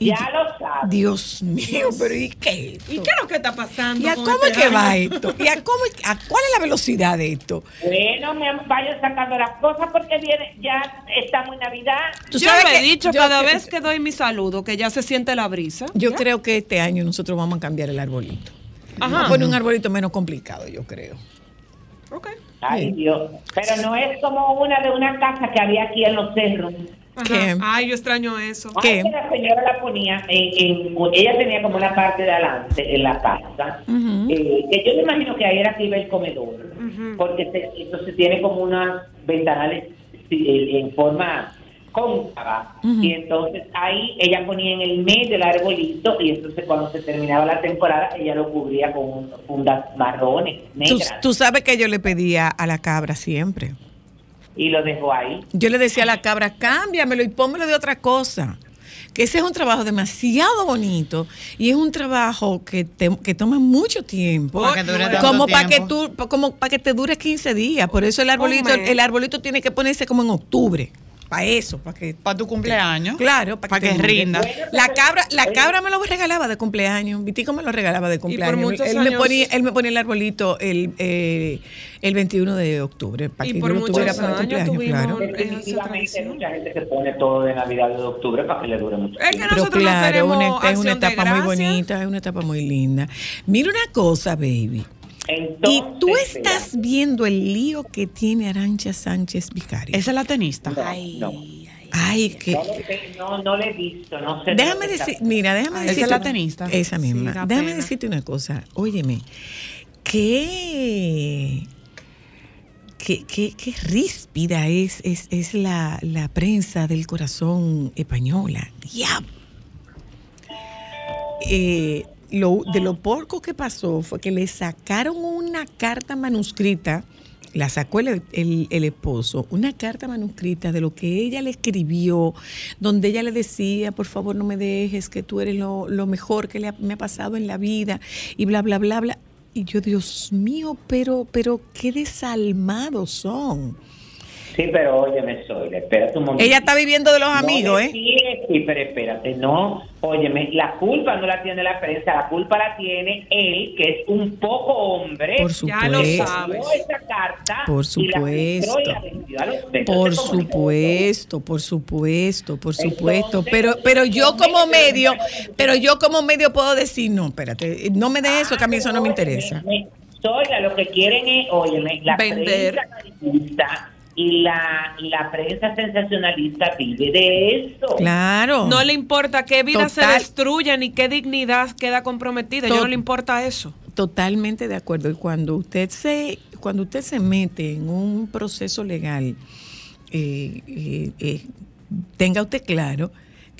Speaker 4: Ya lo sabes.
Speaker 5: Dios mío, pero ¿y qué es
Speaker 1: ¿Y qué es lo que está pasando?
Speaker 5: ¿Y a cómo es
Speaker 1: este
Speaker 5: que
Speaker 1: año?
Speaker 5: va esto? ¿Y a, cómo, a cuál es la velocidad de esto?
Speaker 4: Bueno, me vayan sacando las cosas porque viene, ya estamos en Navidad.
Speaker 5: Tú
Speaker 1: Yo
Speaker 5: sabes
Speaker 1: lo he
Speaker 5: que-
Speaker 1: dicho
Speaker 5: yo
Speaker 1: cada
Speaker 5: que-
Speaker 1: vez que doy mi saludo, que ya se siente la brisa.
Speaker 5: Yo creo que este año nosotros vamos a cambiar el arbolito. Vamos
Speaker 1: Ajá.
Speaker 5: a poner un arbolito menos complicado, yo creo.
Speaker 1: Ok.
Speaker 4: Ay, Dios. Pero no es como una de una casa que había aquí en los cerros.
Speaker 1: Ay, yo extraño eso.
Speaker 5: ¿Qué?
Speaker 4: Ay, que la señora la ponía en, en- ella tenía como una parte de adelante en la casa, eh, que yo me imagino que ahí era que iba el comedor, porque se- entonces tiene como unas ventanales en forma cóncava,
Speaker 5: Ujú.
Speaker 4: y entonces ahí ella ponía en el medio el arbolito, y entonces cuando se terminaba la temporada, ella lo cubría con fundas marrones, negras,
Speaker 5: tú sabes que yo le pedía a la cabra siempre.
Speaker 4: y lo dejó ahí.
Speaker 5: Yo le decía a la cabra, cámbiamelo y pónmelo de otra cosa. Que ese es un trabajo demasiado bonito y es un trabajo que, te- que toma mucho tiempo.
Speaker 2: Para que dure tanto
Speaker 5: como para que tú, como para que te dure 15 días. Por eso el arbolito, el arbolito tiene que ponerse como en octubre. Para eso, para que
Speaker 2: Para tu cumpleaños.
Speaker 5: Claro, para
Speaker 2: Para
Speaker 5: que,
Speaker 2: que rinda.
Speaker 5: La cabra, la cabra me lo regalaba de cumpleaños. Vitico me lo regalaba de cumpleaños.
Speaker 1: muchos
Speaker 5: él, me
Speaker 1: años-
Speaker 5: ponía, él me ponía el arbolito el, eh, el 21 de octubre para
Speaker 1: Y
Speaker 5: que
Speaker 1: por
Speaker 5: yo lo
Speaker 1: muchos
Speaker 5: tuviera para el
Speaker 1: años
Speaker 5: cumpleaños, claro.
Speaker 4: Definitivamente mucha gente que pone todo de Navidad de octubre para que le dure mucho
Speaker 1: Es que
Speaker 4: tiempo.
Speaker 5: Pero
Speaker 1: nosotros no
Speaker 5: claro, una- es una etapa muy bonita, es una etapa muy linda. Mira una cosa, baby.
Speaker 4: Entonces,
Speaker 5: y tú estás viendo el lío que tiene Arancha Sánchez Vicario.
Speaker 2: Esa es la tenista.
Speaker 4: No, no.
Speaker 5: Ay, que...
Speaker 4: No, no, no le he visto, no sé.
Speaker 5: Déjame decir, mira, déjame
Speaker 2: Ah, esa
Speaker 5: decirte.
Speaker 2: es la tenista.
Speaker 5: Esa misma.
Speaker 1: Sí,
Speaker 5: déjame
Speaker 1: pena.
Speaker 5: decirte una cosa. Óyeme, qué. Qué, qué, qué ríspida es, es, es la, la prensa del corazón española. Diablo. Eh, lo, de lo poco que pasó fue que le sacaron una carta manuscrita, la sacó el, el- el esposo, una carta manuscrita de lo que ella le escribió, donde ella le decía, por favor no me dejes, que tú eres lo, lo mejor que le ha- me ha pasado en la vida, y bla, bla, bla, bla. Y yo, Dios mío, pero, pero qué desalmados son.
Speaker 4: Sí, pero óyeme, Soy, espérate un momento.
Speaker 5: Ella está viviendo de los amigos, ¿eh?
Speaker 4: Sí, sí, pero espérate, no, óyeme, la culpa no la tiene la prensa, la culpa la tiene él, que es un poco hombre.
Speaker 5: Por
Speaker 1: Ya lo
Speaker 5: supuesto.
Speaker 1: sabes.
Speaker 4: Esa carta
Speaker 5: Por
Speaker 4: y la y
Speaker 5: supuesto.
Speaker 4: la
Speaker 5: Por supuesto, por supuesto, por supuesto.
Speaker 4: Entonces,
Speaker 5: Pero, pero yo como medio, pero yo como medio puedo decir, no, espérate, no me de eso, que a mí eso no me interesa.
Speaker 4: Oiga, lo que quieren es, óyeme, la
Speaker 1: Vender.
Speaker 4: prensa y la, la prensa sensacionalista vive de eso.
Speaker 5: Claro.
Speaker 1: No le importa qué vida se
Speaker 5: Total.
Speaker 1: destruye ni qué dignidad queda comprometida. Yo no le importa eso.
Speaker 5: Totalmente de acuerdo. Y cuando usted se, cuando usted se mete en un proceso legal, eh, eh, eh, tenga usted claro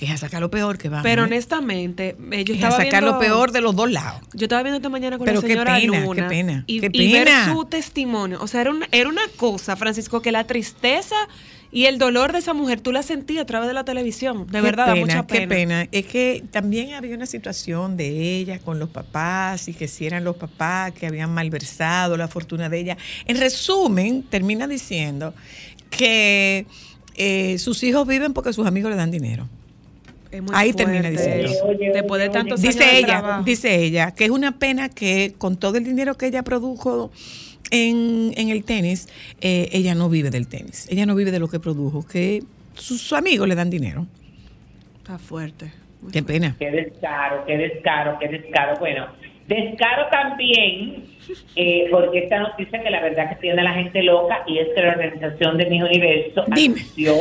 Speaker 5: que es a sacar lo peor que va.
Speaker 1: Pero honestamente, eh, yo
Speaker 5: es a
Speaker 1: estaba
Speaker 5: sacar
Speaker 1: viendo,
Speaker 5: lo peor de los dos lados.
Speaker 1: Yo estaba viendo esta mañana con
Speaker 5: Pero
Speaker 1: la
Speaker 5: qué
Speaker 1: señora
Speaker 5: pena,
Speaker 1: Luna
Speaker 5: qué pena,
Speaker 1: y,
Speaker 5: qué
Speaker 1: y ver
Speaker 5: pena.
Speaker 1: su testimonio. O sea, era una, era una cosa, Francisco, que la tristeza y el dolor de esa mujer tú la sentías a través de la televisión. De
Speaker 5: Qué
Speaker 1: verdad, da
Speaker 5: pena,
Speaker 1: mucha pena.
Speaker 5: Qué pena. Es que también había una situación de ella con los papás y que si eran los papás que habían malversado la fortuna de ella. En resumen, termina diciendo que eh, sus hijos viven porque sus amigos le dan dinero.
Speaker 1: Es muy
Speaker 5: Ahí termina diciendo.
Speaker 4: Oye,
Speaker 1: Después de tantos años
Speaker 5: Dice
Speaker 1: de
Speaker 5: ella,
Speaker 1: trabajo.
Speaker 5: dice ella, que es una pena que con todo el dinero que ella produjo en, en el tenis, eh, ella no vive del tenis. Ella no vive de lo que produjo, que sus, sus amigos le dan dinero.
Speaker 1: Está fuerte. muy
Speaker 5: Qué
Speaker 1: fuerte.
Speaker 5: pena.
Speaker 4: Qué descaro, qué descaro, qué descaro. Bueno, descaro también, eh, porque esta noticia que la verdad que tiene a la gente loca y es que la organización de Mi Universo
Speaker 5: Dime.
Speaker 4: anunció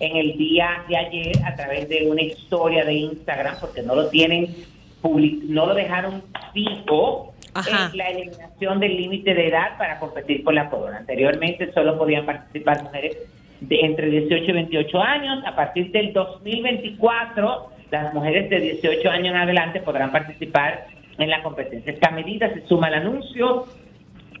Speaker 4: en el día de ayer a través de una historia de Instagram, porque no lo tienen, public- no lo dejaron fijo,
Speaker 1: Ajá.
Speaker 4: en la eliminación del límite de edad para competir por la corona. Anteriormente solo podían participar mujeres de entre 18 y 28 años. A partir del 2024, las mujeres de 18 años en adelante podrán participar en la competencia. Esta medida se suma al anuncio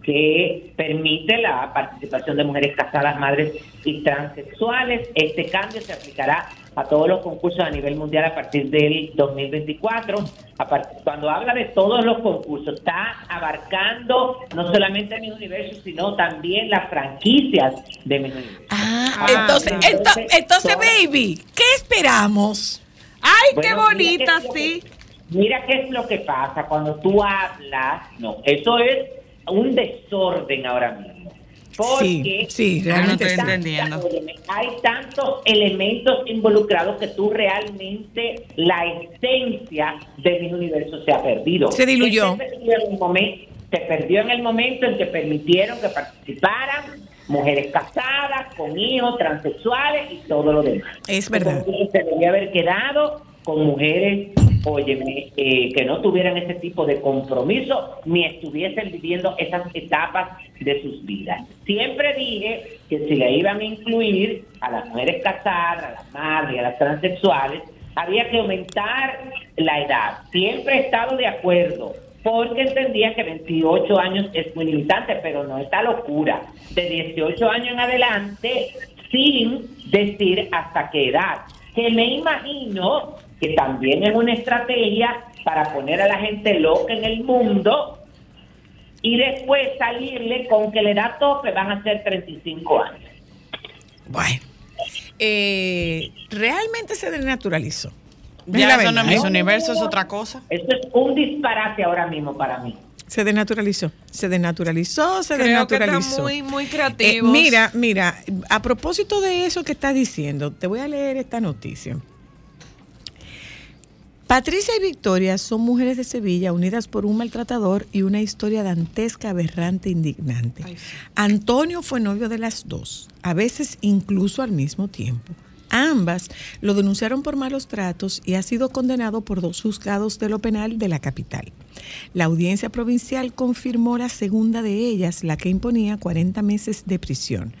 Speaker 4: que permite la participación de mujeres casadas, madres y transexuales. Este cambio se aplicará a todos los concursos a nivel mundial a partir del 2024. A par- Cuando habla de todos los concursos, está abarcando no solamente mi universo, sino también las franquicias de mi universo.
Speaker 5: Ah,
Speaker 1: Ah,
Speaker 5: entonces, entonces,
Speaker 4: Todas-
Speaker 5: baby, ¿qué esperamos?
Speaker 1: ¡Ay, qué
Speaker 4: mira
Speaker 1: bonita,
Speaker 4: qué
Speaker 1: sí!
Speaker 4: que- Mira qué es lo que pasa cuando tú hablas. No, eso es un desorden ahora mismo. Porque
Speaker 5: Sí, sí, realmente
Speaker 2: entendiendo.
Speaker 4: hay tantos elementos involucrados que tú realmente la esencia de mi universo se ha perdido.
Speaker 5: Se diluyó.
Speaker 4: Se perdió en el momento, se perdió en el momento en que permitieron que participaran mujeres casadas, con hijos, transexuales y todo lo demás.
Speaker 5: Es verdad.
Speaker 4: Entonces, se debía haber quedado con mujeres, óyeme, eh, que no tuvieran ese tipo de compromiso ni estuviesen viviendo esas etapas de sus vidas. Siempre dije que si le iban a incluir a las mujeres casadas, a las madres a las transexuales, había que aumentar la edad. Siempre he estado de acuerdo, porque entendía que 28 años es muy limitante, pero no esta locura. De 18 años en adelante, sin decir hasta qué edad. Que me imagino que también es una estrategia para poner a la gente loca en el mundo y después salirle con que la edad tope van a ser 35 años.
Speaker 5: Bueno, eh, realmente se desnaturalizó. Es
Speaker 2: Ya
Speaker 5: la
Speaker 2: eso no es mis
Speaker 5: ¿eh?
Speaker 2: universo, es otra cosa.
Speaker 4: Eso es un disparate ahora mismo para mí.
Speaker 5: Se desnaturalizó, se desnaturalizó, se
Speaker 1: Creo que
Speaker 5: desnaturalizó.
Speaker 1: están muy, muy
Speaker 5: Eh,
Speaker 1: creativos.
Speaker 5: mira, mira, a propósito de eso que estás diciendo, te voy a leer esta noticia. Patricia y Victoria son mujeres de Sevilla unidas por un maltratador y una historia dantesca, aberrante, indignante.
Speaker 1: Ay, sí.
Speaker 5: Antonio fue novio de las dos, a veces incluso al mismo tiempo. Ambas lo denunciaron por malos tratos y ha sido condenado por dos juzgados de lo penal de la capital. La audiencia provincial confirmó la segunda de ellas, la que imponía 40 meses de prisión.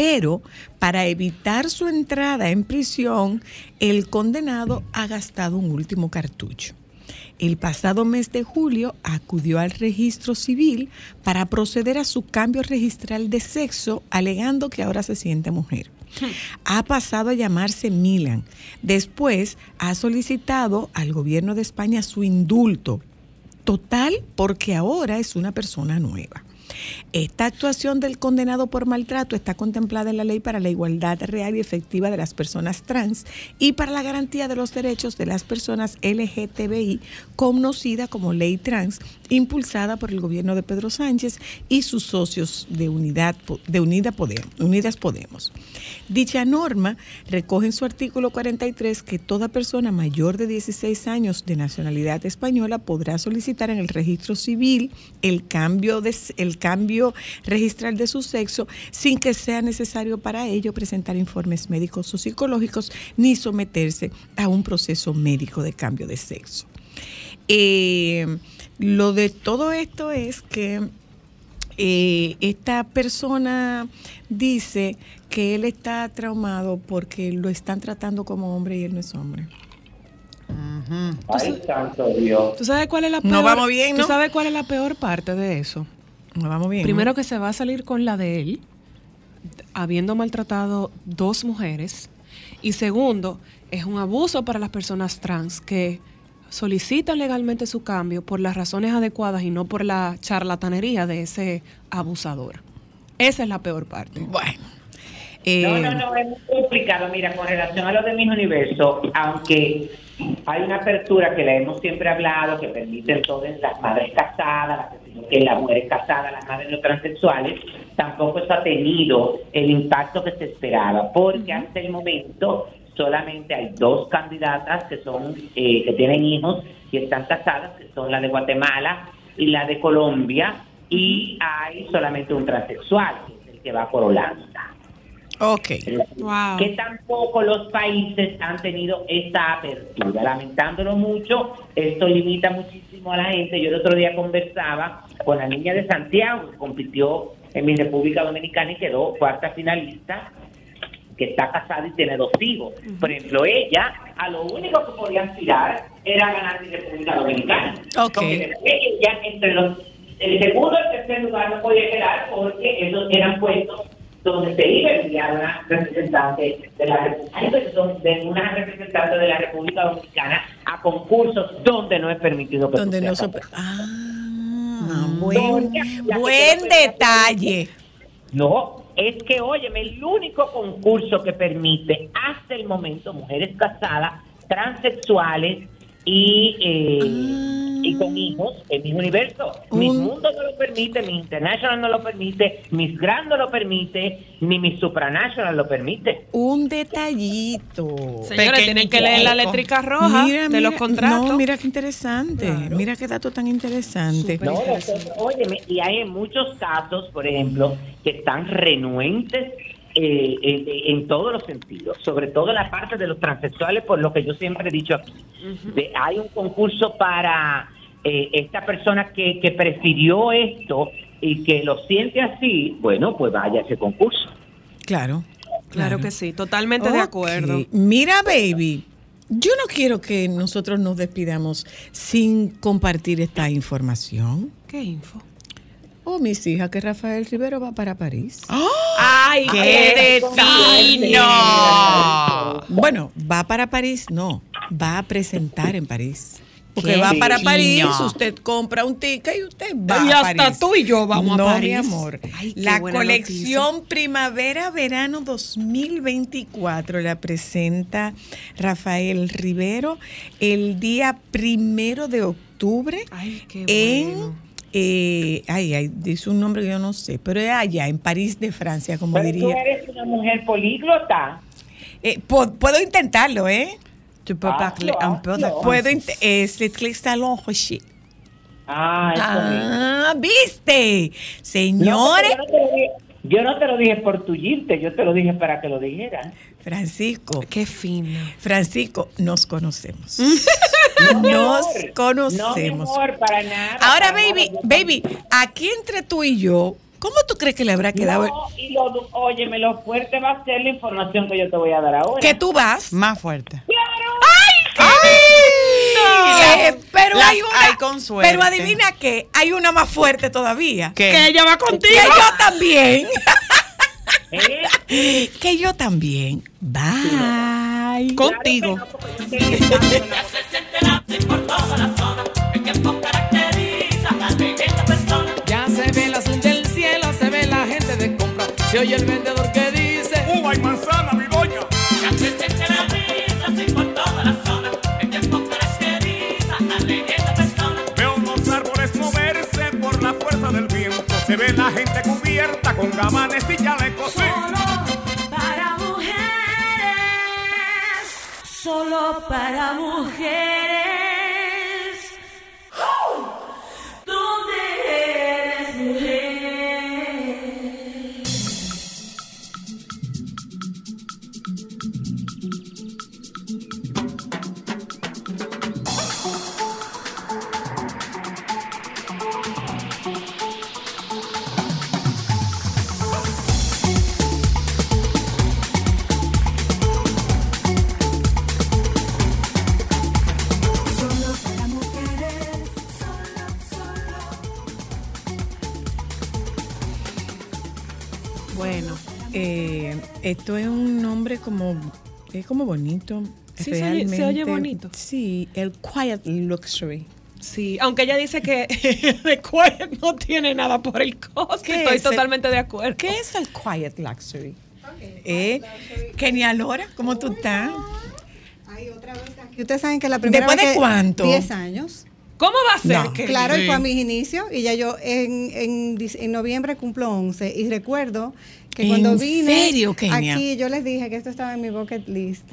Speaker 5: Pero para evitar su entrada en prisión, el condenado ha gastado un último cartucho. El pasado mes de julio acudió al registro civil para proceder a su cambio registral de sexo, alegando que ahora se siente mujer. Ha pasado a llamarse Milan. Después ha solicitado al gobierno de España su indulto total porque ahora es una persona nueva. Esta actuación del condenado por maltrato está contemplada en la ley para la igualdad real y efectiva de las personas trans y para la garantía de los derechos de las personas LGTBI, conocida como ley trans, impulsada por el gobierno de Pedro Sánchez y sus socios de, unidad, de Unidas Podemos. Dicha norma recoge en su artículo 43 que toda persona mayor de 16 años de nacionalidad española podrá solicitar en el registro civil el cambio, de, el cambio registral de su sexo sin que sea necesario para ello presentar informes médicos o psicológicos ni someterse a un proceso médico de cambio de sexo. Eh, lo de todo esto es que eh, esta persona dice que él está traumado porque lo están tratando como hombre y él no es hombre.
Speaker 4: Ay, santo Dios.
Speaker 1: ¿Tú sabes cuál es la
Speaker 5: No
Speaker 1: peor?
Speaker 5: vamos bien,
Speaker 1: ¿Tú
Speaker 5: ¿no?
Speaker 1: sabes cuál es la peor parte de eso?
Speaker 5: Nos vamos bien.
Speaker 1: Primero
Speaker 5: ¿no?
Speaker 1: que se va a salir con la de él, habiendo maltratado dos mujeres. Y segundo, es un abuso para las personas trans que solicitan legalmente su cambio por las razones adecuadas y no por la charlatanería de ese abusador. Esa es la peor parte.
Speaker 5: Bueno.
Speaker 4: No,
Speaker 5: eh,
Speaker 4: no, no, es muy complicado. Mira, con relación a lo de mis universo, aunque hay una apertura que la hemos siempre hablado, que permite entonces las madres casadas, las, que las mujeres casadas, las madres no transexuales, tampoco eso ha tenido el impacto que se esperaba, porque hasta el momento solamente hay dos candidatas que son eh, que tienen hijos y están casadas, que son la de Guatemala y la de Colombia, y hay solamente un transexual, que es el que va por Holanda.
Speaker 5: ok.
Speaker 1: Wow.
Speaker 4: Que tampoco los países han tenido esta apertura. Lamentándolo mucho, esto limita muchísimo a la gente. Yo el otro día conversaba con la niña de Santiago, que compitió en mi República Dominicana y quedó cuarta finalista. Que está casada y tiene dos hijos. Por ejemplo, ella a lo único que podía aspirar era ganar en República Dominicana.
Speaker 5: Ok.
Speaker 4: Porque después ella entre los el segundo y el tercer lugar no podía quedar porque esos eran puestos donde se iba a enviar una representante de la República, una representante de la República Dominicana a concursos donde no es permitido que
Speaker 5: Donde no se... Ah,
Speaker 4: Mm.
Speaker 5: buen, buen
Speaker 4: no
Speaker 5: detalle.
Speaker 4: No, es que, óyeme, el único concurso que permite hasta el momento mujeres casadas, transexuales y, eh, y con hijos en mi universo. Mis
Speaker 5: Un-
Speaker 4: Mundo no lo permite, mi International no lo permite, mis Grand no lo permite, ni mi Supranational lo permite.
Speaker 5: Un detallito.
Speaker 1: Señores, tienen que leer la eléctrica roja de los contratos.
Speaker 5: No, mira qué interesante. Mira qué dato tan interesante.
Speaker 4: No,
Speaker 1: interesante.
Speaker 4: entonces, óyeme, y hay muchos casos, por ejemplo, que están renuentes eh, en, en todos los sentidos, sobre todo en la parte de los transexuales, por lo que yo siempre he dicho aquí. De- hay un concurso para eh, esta persona que, que prefirió esto y que lo siente así, bueno, pues vaya a ese concurso.
Speaker 5: Claro.
Speaker 1: Claro que sí, totalmente de acuerdo.
Speaker 5: Mira, baby, yo no quiero que nosotros nos despidamos sin compartir esta información.
Speaker 1: ¿Qué info?
Speaker 5: Oh, mis hijas, que Rafael Rivero va para París.
Speaker 1: ¡Ay,
Speaker 2: ¡Qué fino!
Speaker 5: Bueno, va para París, no, va a presentar en París. Porque
Speaker 2: Qué
Speaker 5: va para. París, usted compra un ticket y usted va
Speaker 1: Y
Speaker 5: a
Speaker 1: hasta
Speaker 5: París.
Speaker 1: tú y yo vamos a París.
Speaker 5: mi amor.
Speaker 1: Ay, qué
Speaker 5: la
Speaker 1: buena
Speaker 5: colección Primavera-Verano 2024 la presenta Rafael Rivero el día primero de octubre
Speaker 1: Ay, qué
Speaker 5: en...
Speaker 1: bueno.
Speaker 5: Eh, ay, ay, dice un nombre que yo no sé, pero es allá, en París de Francia, como
Speaker 4: Pero tú
Speaker 5: diría.
Speaker 4: eres una mujer políglota.
Speaker 5: Eh, puedo intentarlo, ¿eh?
Speaker 2: Tu peux parler
Speaker 4: Hazlo,
Speaker 2: un peu de.
Speaker 5: Puedo
Speaker 2: français.
Speaker 5: int- eh.
Speaker 4: Ah.
Speaker 5: Ah, ¿viste? Señores,
Speaker 4: porque yo, no te lo dije, yo no te lo dije por tullirte, yo te lo dije para que lo dijeras.
Speaker 5: Francisco,
Speaker 1: Qué fino.
Speaker 5: Francisco, nos conocemos.
Speaker 4: No, mi
Speaker 5: Nos
Speaker 4: amor. No, mi
Speaker 5: conocemos.
Speaker 4: amor, para nada.
Speaker 5: Ahora,
Speaker 4: para
Speaker 5: baby,
Speaker 4: nada,
Speaker 5: baby, aquí entre tú y yo, ¿cómo tú crees que le habrá quedado?
Speaker 4: No, y lo, óyeme, lo fuerte va a ser la información que yo te voy a dar ahora.
Speaker 5: Que tú vas.
Speaker 2: Más fuerte.
Speaker 5: Eh, pero
Speaker 2: Las
Speaker 5: hay una.
Speaker 2: hay con suerte.
Speaker 5: Pero adivina qué, hay una más fuerte todavía.
Speaker 2: ¿Qué?
Speaker 5: Que ella va contigo. Que yo también.
Speaker 4: ¿Eh?
Speaker 5: que yo también. Bye.
Speaker 1: Contigo.
Speaker 6: Ya se ve el azul del cielo, se ve la gente de compra. Se oye el vendedor que
Speaker 7: Se ve la gente cubierta con gabanes y chalecos. Sí.
Speaker 8: para mujeres, solo para mujeres.
Speaker 5: Esto es un nombre como, es como bonito.
Speaker 1: Sí, se oye- se oye bonito.
Speaker 5: Sí, el Quiet Luxury.
Speaker 1: Sí, aunque ella dice que de Quiet no tiene nada por el costo.
Speaker 5: ¿Qué
Speaker 1: Estoy
Speaker 5: es el-
Speaker 1: totalmente de acuerdo.
Speaker 5: ¿Qué es el Quiet Luxury? Eh, Kenia Lora, ¿cómo tú estás?
Speaker 9: Ay, otra vez aquí. Ustedes saben que la primera
Speaker 5: ¿Después
Speaker 9: vez
Speaker 5: de cuánto?
Speaker 9: 10 años.
Speaker 1: ¿Cómo va a ser?
Speaker 5: No.
Speaker 1: que-
Speaker 9: Claro, y fue a mis inicios y ya yo en, en, en noviembre cumplo 11 y recuerdo que cuando
Speaker 5: ¿En
Speaker 9: vine
Speaker 5: serio, Kenia?
Speaker 9: aquí yo les dije que esto estaba en mi bucket list.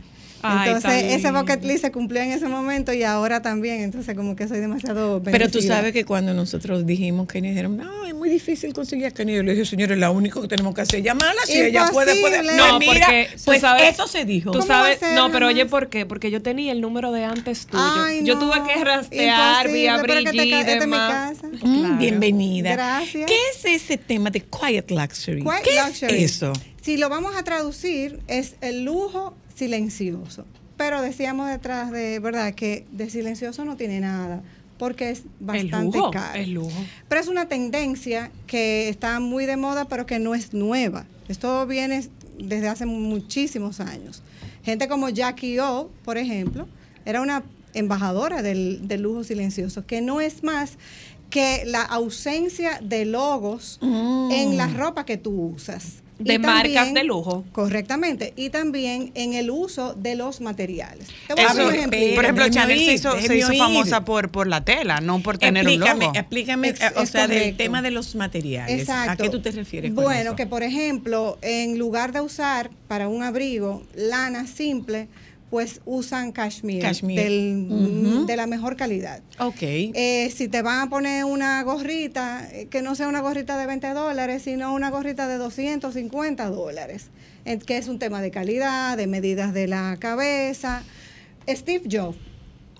Speaker 1: Ay,
Speaker 9: Entonces ese bucket list se cumplió en ese momento y ahora también, entonces como que soy demasiado
Speaker 5: Pero tú
Speaker 9: bendecida.
Speaker 5: sabes que cuando nosotros dijimos Kenia, dijeron, no, es muy difícil conseguir a Kenia. Yo le dije, señores, lo único que tenemos que hacer es llamarla. Si ella puede, puede.
Speaker 1: No,
Speaker 5: Pues mira, pues
Speaker 1: sabes-
Speaker 5: eso se dijo.
Speaker 1: Tú
Speaker 9: ¿Cómo va a
Speaker 1: sabes,
Speaker 9: ser,
Speaker 1: no, pero oye? ¿por qué? Porque yo tenía el número de antes tuyo.
Speaker 9: Ay,
Speaker 1: yo
Speaker 9: no,
Speaker 1: tuve que rastrear vía
Speaker 9: imposible, pero que te
Speaker 1: Brigitte
Speaker 9: ca-
Speaker 1: y
Speaker 9: esta es mi
Speaker 1: demás.
Speaker 9: casa.
Speaker 5: Mm,
Speaker 1: Claro.
Speaker 5: Bienvenida.
Speaker 9: Gracias.
Speaker 5: ¿Qué es ese tema de Quiet Luxury?
Speaker 9: Quiet
Speaker 5: ¿Qué
Speaker 9: luxury.
Speaker 5: es eso?
Speaker 9: si lo vamos a traducir, es el lujo silencioso. Pero decíamos detrás de, ¿verdad?, que de silencioso no tiene nada, porque es bastante
Speaker 1: lujo,
Speaker 9: caro.
Speaker 1: es lujo.
Speaker 9: Pero es una tendencia que está muy de moda, pero que no es nueva. Esto viene desde hace muchísimos años. Gente como Jackie O, por ejemplo, era una embajadora del, del lujo silencioso, que no es más que la ausencia de logos en la ropa que tú usas.
Speaker 1: De
Speaker 9: Y
Speaker 1: marcas de lujo.
Speaker 9: Correctamente. Y también en el uso de los materiales. Te voy a
Speaker 2: Eso,
Speaker 9: dar un
Speaker 2: por ejemplo,
Speaker 5: déjeme
Speaker 2: Chanel se hizo, se hizo famosa por, por la tela, no por tener un
Speaker 5: explícame,
Speaker 2: logo.
Speaker 5: explícame,
Speaker 9: Ex-
Speaker 5: eh, o
Speaker 9: es
Speaker 5: sea, del tema de los materiales.
Speaker 9: Exacto.
Speaker 5: ¿A qué tú te refieres con
Speaker 9: Bueno,
Speaker 5: eso?
Speaker 9: que por ejemplo, en lugar de usar para un abrigo lana simple, pues usan cashmere,
Speaker 5: Cashmere.
Speaker 9: del- de la mejor calidad.
Speaker 5: Ok.
Speaker 9: Eh, si te van a poner una gorrita, eh, que no sea una gorrita de 20 dólares, sino una gorrita de 250 dólares, que es un tema de calidad, de medidas de la cabeza. Steve Jobs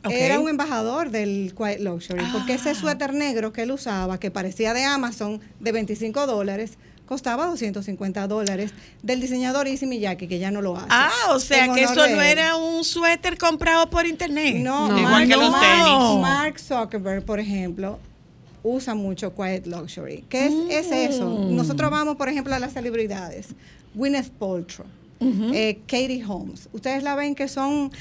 Speaker 9: era un embajador del Quiet Luxury, porque ese suéter negro que él usaba, que parecía de Amazon, de 25 dólares, costaba 250 dólares, del diseñador Issey Miyake, que ya no lo hace.
Speaker 5: Ah, o sea que eso no era un suéter comprado por internet.
Speaker 9: No,
Speaker 1: No.
Speaker 9: Mark,
Speaker 2: Igual que los
Speaker 9: Mark-
Speaker 2: tenis.
Speaker 9: Mark Zuckerberg, por ejemplo, usa mucho Quiet Luxury. ¿Qué es, es eso?
Speaker 5: Mm.
Speaker 9: Nosotros vamos, por ejemplo, a las celebridades. Gwyneth Paltrow, eh, Katie Holmes. Ustedes la ven que son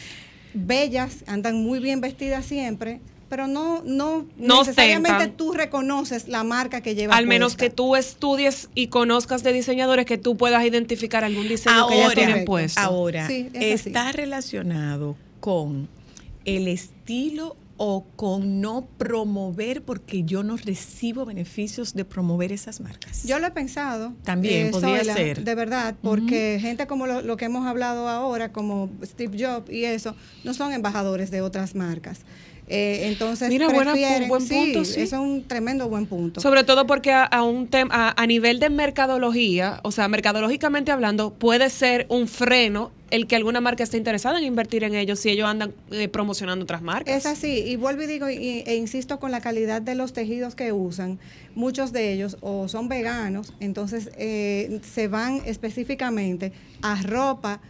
Speaker 9: bellas, andan muy bien vestidas siempre, pero no, no,
Speaker 1: No
Speaker 9: necesariamente
Speaker 1: ostentan.
Speaker 9: tú reconoces la marca que lleva
Speaker 1: Al menos
Speaker 9: puesta.
Speaker 1: que tú estudies y conozcas de diseñadores que tú puedas identificar algún diseño que ya
Speaker 5: Ahora,
Speaker 1: tienen puesto.
Speaker 5: ahora
Speaker 9: Sí, es así.
Speaker 5: está relacionado con el estilo o con no promover porque yo no recibo beneficios de promover esas marcas.
Speaker 9: Yo lo he pensado.
Speaker 5: También podría
Speaker 9: Zoila,
Speaker 5: ser.
Speaker 9: De verdad, porque gente como lo, lo que hemos hablado ahora, como Steve Jobs y eso, no son embajadores de otras marcas. Eh, entonces,
Speaker 1: Mira, buena
Speaker 9: prefieren,
Speaker 1: buen punto, sí.
Speaker 9: Eso es un tremendo buen punto.
Speaker 1: Sobre todo porque a, a un tem- a, a nivel de mercadología, o sea, mercadológicamente hablando, puede ser un freno el que alguna marca esté interesada en invertir en ellos si ellos andan eh, promocionando otras marcas.
Speaker 9: Es así, y vuelvo y digo, y- e insisto con la calidad de los tejidos que usan, muchos de ellos o son veganos, entonces eh, se van específicamente a ropa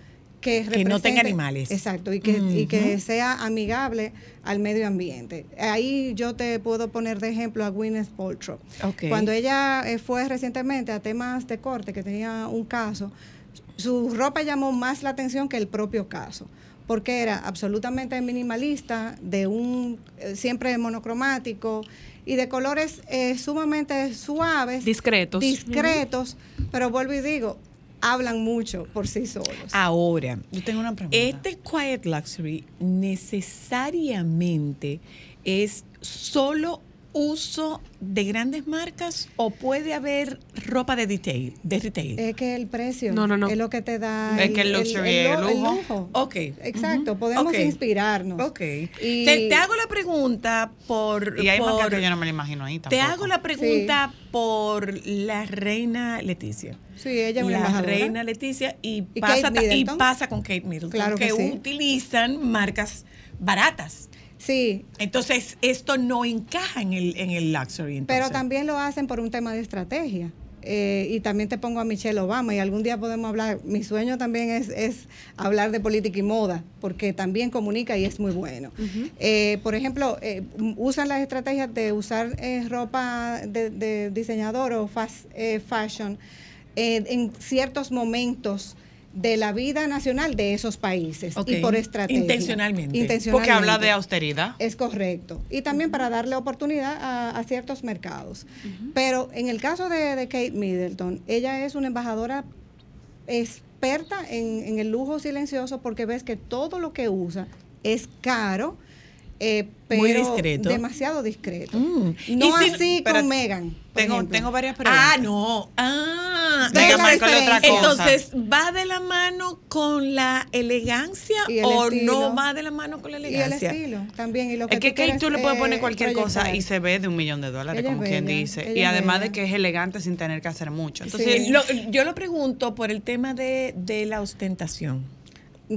Speaker 9: que,
Speaker 5: Que no tenga animales.
Speaker 9: Exacto, y que, y que sea amigable al medio ambiente. Ahí yo te puedo poner de ejemplo a Gwyneth Paltrow.
Speaker 5: Ok.
Speaker 9: Cuando ella eh, fue recientemente a temas de corte, que tenía un caso, su ropa llamó más la atención que el propio caso, porque era absolutamente minimalista, de un eh, siempre monocromático y de colores eh, sumamente suaves,
Speaker 1: Discretos.
Speaker 9: discretos, pero vuelvo y digo, hablan mucho por sí solos.
Speaker 5: Ahora,
Speaker 2: Yo tengo una pregunta.
Speaker 5: este quiet luxury necesariamente es solo uso de grandes marcas o puede haber ropa de detail, de retail.
Speaker 9: Es que el precio
Speaker 1: No, no, no.
Speaker 9: es lo que te da
Speaker 2: Es que el luxury es
Speaker 9: lo-
Speaker 2: lujo.
Speaker 9: lujo.
Speaker 5: ok.
Speaker 9: Exacto,
Speaker 5: Ujú.
Speaker 9: podemos
Speaker 5: Ok.
Speaker 9: inspirarnos.
Speaker 5: Ok.
Speaker 9: Y-
Speaker 5: Te, te hago la pregunta por.
Speaker 2: y hay
Speaker 5: por-
Speaker 2: marcas que yo no me la imagino ahí
Speaker 5: Te
Speaker 2: tampoco.
Speaker 5: hago la pregunta por la reina Leticia.
Speaker 9: Sí, ella es una
Speaker 5: la reina Leticia y,
Speaker 9: ¿Y
Speaker 5: pasa, y
Speaker 9: Middleton?
Speaker 5: pasa con Kate Middleton,
Speaker 9: Claro que sí.
Speaker 5: utilizan marcas baratas.
Speaker 9: Sí,
Speaker 5: Entonces, esto no encaja en el, en el luxury.
Speaker 9: Pero también lo hacen por un tema de estrategia. Eh, y también te pongo a Michelle Obama y algún día podemos hablar, mi sueño también es, es hablar de política y moda, porque también comunica y es muy bueno. Eh, por ejemplo, eh, usan las estrategias de usar eh, ropa de, de diseñador o fast eh, fashion en ciertos momentos de la vida nacional de esos países y por estrategia.
Speaker 5: Intencionalmente.
Speaker 9: Intencionalmente.
Speaker 2: Porque habla de austeridad.
Speaker 9: Es correcto. Y también para darle oportunidad a, a ciertos mercados. Pero en el caso de, de Kate Middleton, ella es una embajadora experta en, en el lujo silencioso porque ves que todo lo que usa es caro, eh, pero
Speaker 5: Muy discreto.
Speaker 9: demasiado discreto.
Speaker 5: Mm.
Speaker 9: No
Speaker 5: si-
Speaker 9: así con Megan.
Speaker 2: Tengo, tengo varias preguntas.
Speaker 5: Ah, no. Ah,
Speaker 2: otra cosa.
Speaker 5: Entonces, ¿va de la mano con la elegancia o
Speaker 9: estilo.
Speaker 5: no va de la mano con la
Speaker 9: Y el
Speaker 5: elegancia?
Speaker 9: estilo también. Y lo que
Speaker 2: Es que
Speaker 9: tú
Speaker 2: Kate
Speaker 9: quieres,
Speaker 2: tú le puedes
Speaker 9: eh,
Speaker 2: poner cualquier cosa y se ve de un millón de dólares,
Speaker 9: Ella
Speaker 2: como quien dice. Y además
Speaker 9: bella.
Speaker 2: de que es elegante sin tener que hacer mucho.
Speaker 9: Sí.
Speaker 2: Entonces,
Speaker 5: Lo- yo lo pregunto por el tema de, de la ostentación.